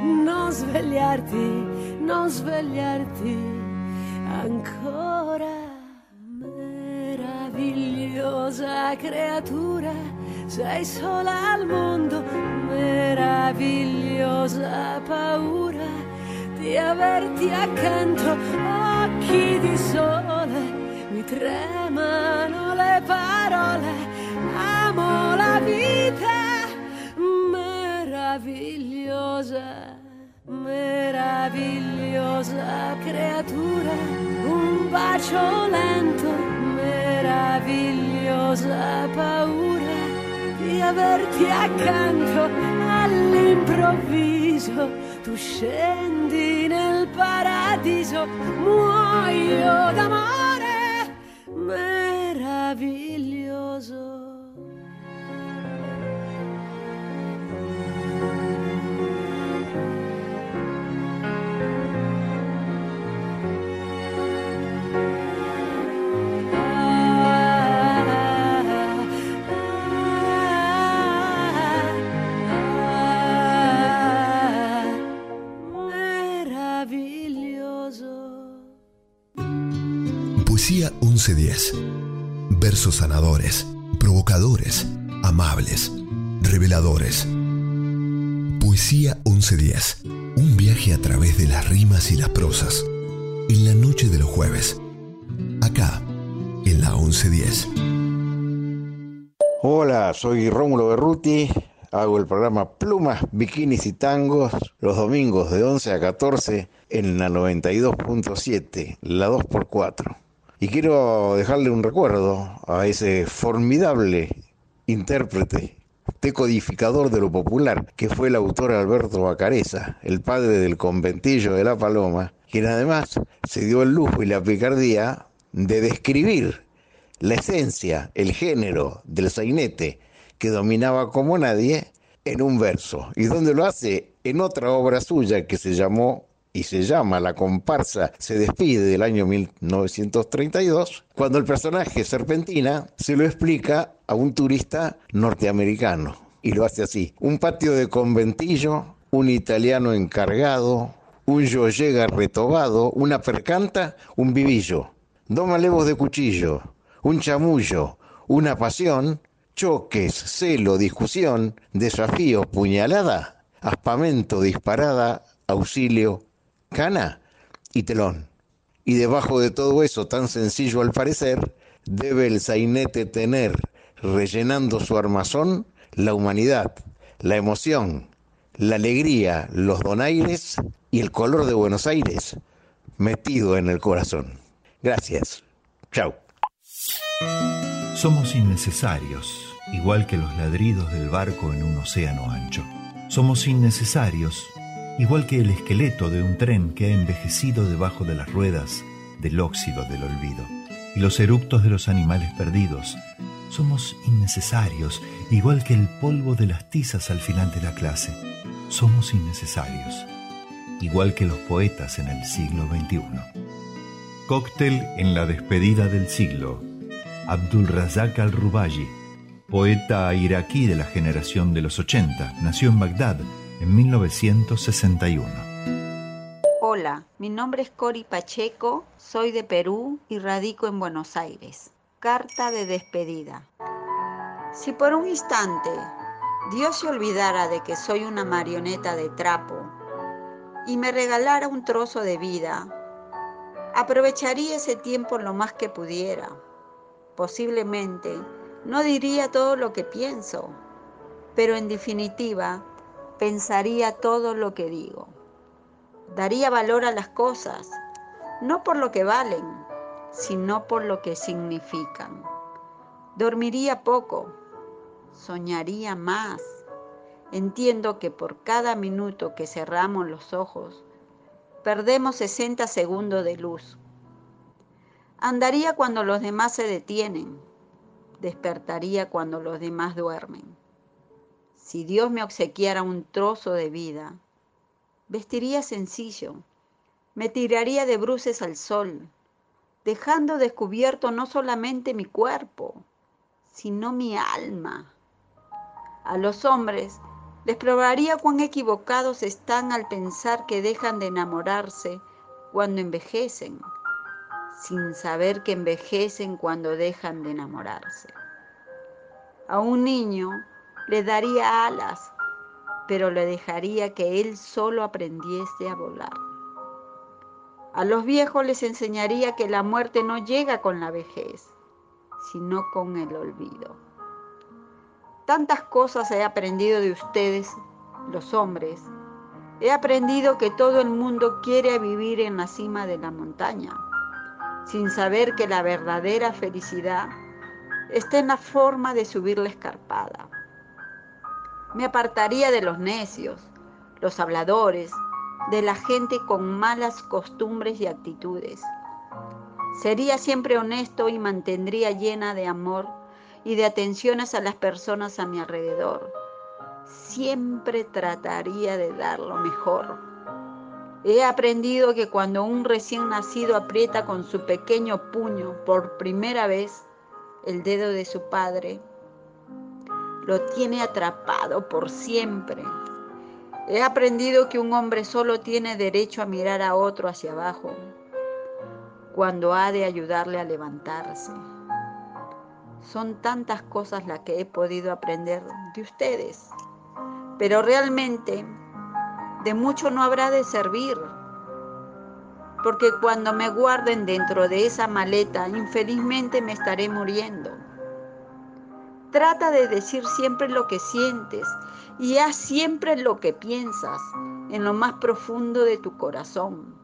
non svegliarti, non svegliarti ancora. Meravigliosa creatura, sei sola al mondo, meravigliosa paura di averti accanto, occhi di sole, mi tremano le parole, amo la vita meravigliosa, meravigliosa creatura, un bacio lento, meravigliosa paura di averti accanto all'improvviso. Tu scendi nel paradiso muoio d'amore meraviglioso 1110. Versos sanadores, provocadores, amables, reveladores. Poesía 1110. Un viaje a través de las rimas y las prosas. En la noche de los jueves. Acá, en la 1110. Hola, soy Rómulo Berruti. Hago el programa Plumas, Bikinis y Tangos los domingos de 11 a 14 en la 92.7, la 2x4. Y quiero dejarle un recuerdo a ese formidable intérprete, decodificador de lo popular, que fue el autor Alberto Bacareza, el padre del conventillo de La Paloma, quien además se dio el lujo y la picardía de describir la esencia, el género del sainete que dominaba como nadie en un verso. ¿Y dónde lo hace? En otra obra suya que se llamó y se llama La comparsa se despide del año 1932, cuando el personaje Serpentina se lo explica a un turista norteamericano. Y lo hace así. Un patio de conventillo, un italiano encargado, un yo llega retobado, una percanta, un vivillo, dos malevos de cuchillo, un chamullo, una pasión, choques, celo, discusión, desafío, puñalada, aspamento, disparada, auxilio, cana y telón. Y debajo de todo eso, tan sencillo al parecer, debe el sainete tener, rellenando su armazón, la humanidad, la emoción, la alegría, los donaires y el color de Buenos Aires metido en el corazón. Gracias. Chao. Somos innecesarios, igual que los ladridos del barco en un océano ancho. Somos innecesarios, igual que el esqueleto de un tren que ha envejecido debajo de las ruedas del óxido del olvido. Y los eructos de los animales perdidos. Somos innecesarios, igual que el polvo de las tizas al final de la clase. Somos innecesarios, igual que los poetas en el siglo XXI. Cóctel en la despedida del siglo. Abdul Razak al-Rubayi, poeta iraquí de la generación de los 80, nació en Bagdad en 1961. Hola, mi nombre es Cori Pacheco, soy de Perú y radico en Buenos Aires. Carta de despedida. Si por un instante Dios se olvidara de que soy una marioneta de trapo y me regalara un trozo de vida, aprovecharía ese tiempo lo más que pudiera. Posiblemente no diría todo lo que pienso, pero en definitiva pensaría todo lo que digo. Daría valor a las cosas, no por lo que valen, sino por lo que significan. Dormiría poco, soñaría más. Entiendo que por cada minuto que cerramos los ojos, perdemos 60 segundos de luz. Andaría cuando los demás se detienen, despertaría cuando los demás duermen. Si Dios me obsequiara un trozo de vida, vestiría sencillo, me tiraría de bruces al sol, dejando descubierto no solamente mi cuerpo, sino mi alma. A los hombres les probaría cuán equivocados están al pensar que dejan de enamorarse cuando envejecen, sin saber que envejecen cuando dejan de enamorarse. A un niño le daría alas, pero le dejaría que él solo aprendiese a volar. A los viejos les enseñaría que la muerte no llega con la vejez, sino con el olvido. Tantas cosas he aprendido de ustedes, los hombres. He aprendido que todo el mundo quiere vivir en la cima de la montaña, sin saber que la verdadera felicidad está en la forma de subir la escarpada. Me apartaría de los necios, los habladores, de la gente con malas costumbres y actitudes. Sería siempre honesto y mantendría llena de amor y de atenciones a las personas a mi alrededor. Siempre trataría de dar lo mejor. He aprendido que cuando un recién nacido aprieta con su pequeño puño por primera vez el dedo de su padre, lo tiene atrapado por siempre. He aprendido que un hombre solo tiene derecho a mirar a otro hacia abajo cuando ha de ayudarle a levantarse. Son tantas cosas las que he podido aprender de ustedes, pero realmente de mucho no habrá de servir, porque cuando me guarden dentro de esa maleta, infelizmente me estaré muriendo. Trata de decir siempre lo que sientes y haz siempre lo que piensas en lo más profundo de tu corazón.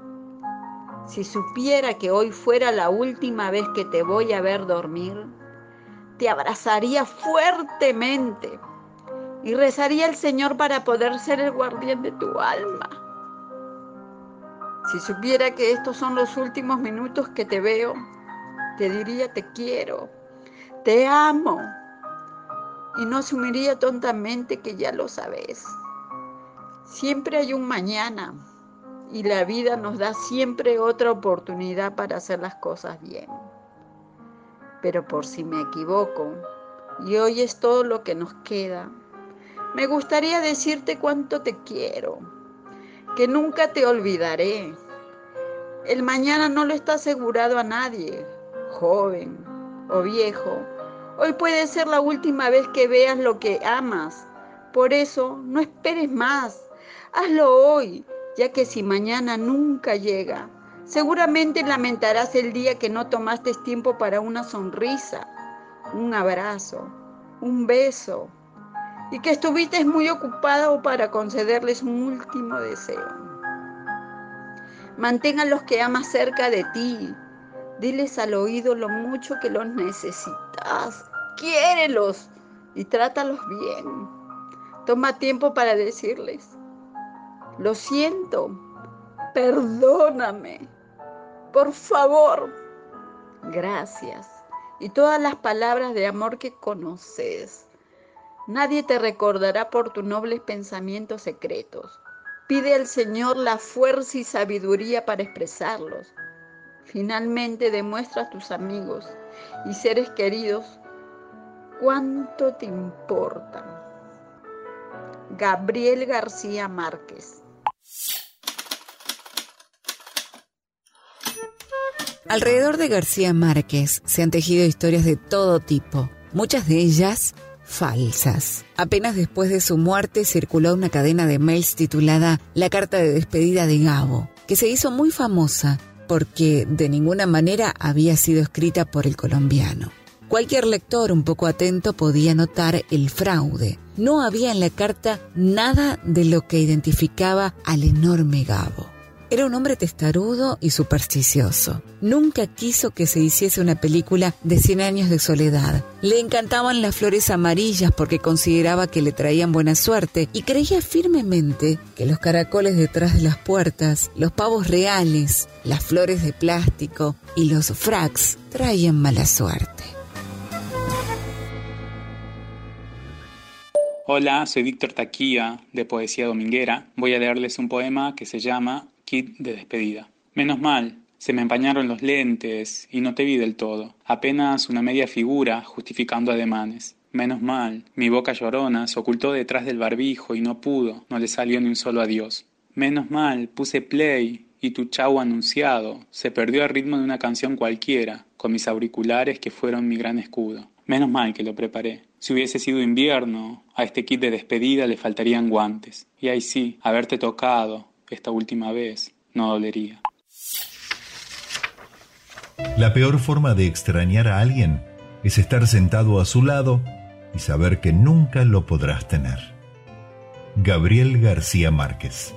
Si supiera que hoy fuera la última vez que te voy a ver dormir, te abrazaría fuertemente y rezaría al Señor para poder ser el guardián de tu alma. Si supiera que estos son los últimos minutos que te veo, te diría te quiero, te amo y no asumiría tontamente que ya lo sabes. Siempre hay un mañana y la vida nos da siempre otra oportunidad para hacer las cosas bien pero por si me equivoco, y hoy es todo lo que nos queda, me gustaría decirte cuánto te quiero, que nunca te olvidaré. El mañana no lo está asegurado a nadie, joven o viejo. Hoy puede ser la última vez que veas lo que amas. Por eso, no esperes más. Hazlo hoy, ya que si mañana nunca llega, Seguramente lamentarás el día que no tomaste tiempo para una sonrisa, un abrazo, un beso y que estuviste muy ocupado para concederles un último deseo. Mantén a los que amas cerca de ti. Diles al oído lo mucho que los necesitas. Quiérelos y trátalos bien. Toma tiempo para decirles, lo siento, perdóname, por favor, gracias. Y todas las palabras de amor que conoces. Nadie te recordará por tus nobles pensamientos secretos. Pide al Señor la fuerza y sabiduría para expresarlos. Finalmente demuestra a tus amigos y seres queridos cuánto te importan. Gabriel García Márquez Alrededor de García Márquez se han tejido historias de todo tipo, muchas de ellas falsas. Apenas después de su muerte circuló una cadena de mails titulada La carta de despedida de Gabo, que se hizo muy famosa porque de ninguna manera había sido escrita por el colombiano. Cualquier lector un poco atento podía notar el fraude. No había en la carta nada de lo que identificaba al enorme Gabo. Era un hombre testarudo y supersticioso. Nunca quiso que se hiciese una película de 100 años de soledad. Le encantaban las flores amarillas porque consideraba que le traían buena suerte y creía firmemente que los caracoles detrás de las puertas, los pavos reales, las flores de plástico y los fracs traían mala suerte. Hola, soy Víctor Taquía de Poesía Dominguera. Voy a leerles un poema que se llama kit de despedida. Menos mal, se me empañaron los lentes y no te vi del todo, apenas una media figura justificando ademanes. Menos mal, mi boca llorona se ocultó detrás del barbijo y no pudo, no le salió ni un solo adiós. Menos mal, puse play y tu chau anunciado se perdió al ritmo de una canción cualquiera, con mis auriculares que fueron mi gran escudo. Menos mal que lo preparé. Si hubiese sido invierno, a este kit de despedida le faltarían guantes. Y ahí sí, haberte tocado, esta última vez no dolería. La peor forma de extrañar a alguien es estar sentado a su lado y saber que nunca lo podrás tener. Gabriel García Márquez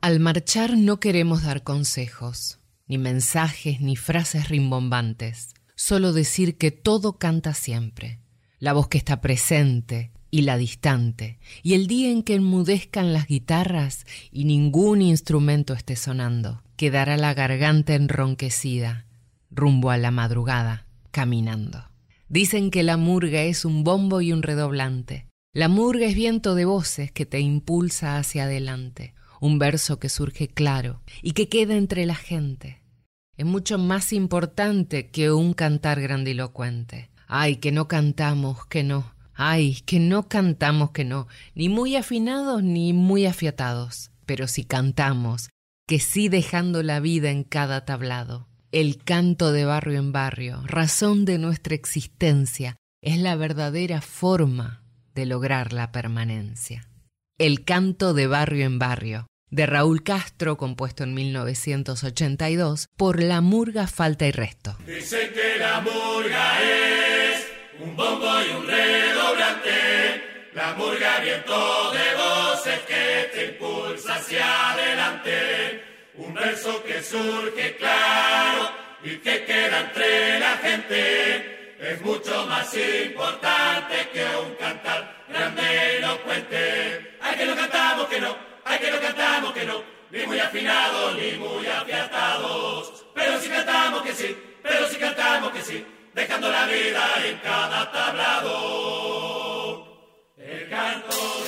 Al marchar no queremos dar consejos, ni mensajes, ni frases rimbombantes, solo decir que todo canta siempre, la voz que está presente, y la distante, y el día en que enmudezcan las guitarras y ningún instrumento esté sonando, quedará la garganta enronquecida, rumbo a la madrugada, caminando. Dicen que la murga es un bombo y un redoblante. La murga es viento de voces que te impulsa hacia adelante, un verso que surge claro y que queda entre la gente. Es mucho más importante que un cantar grandilocuente. Ay, que no cantamos, que no, Ay, que no cantamos que no, ni muy afinados ni muy afiatados, pero si cantamos, que sí dejando la vida en cada tablado. El canto de barrio en barrio, razón de nuestra existencia, es la verdadera forma de lograr la permanencia. El canto de barrio en barrio, de Raúl Castro, compuesto en 1982, por La Murga Falta y Resto. Dicen que la murga es un bombo y un redoblante, la murga viento de voces que te impulsa hacia adelante, un verso que surge claro y que queda entre la gente, es mucho más importante que un cantar grande y elocuente. Hay que lo cantamos que no, hay que lo cantamos que no, ni muy afinados ni muy afiatados, pero si cantamos que sí, pero si cantamos que sí dejando la vida en cada tablado. El canto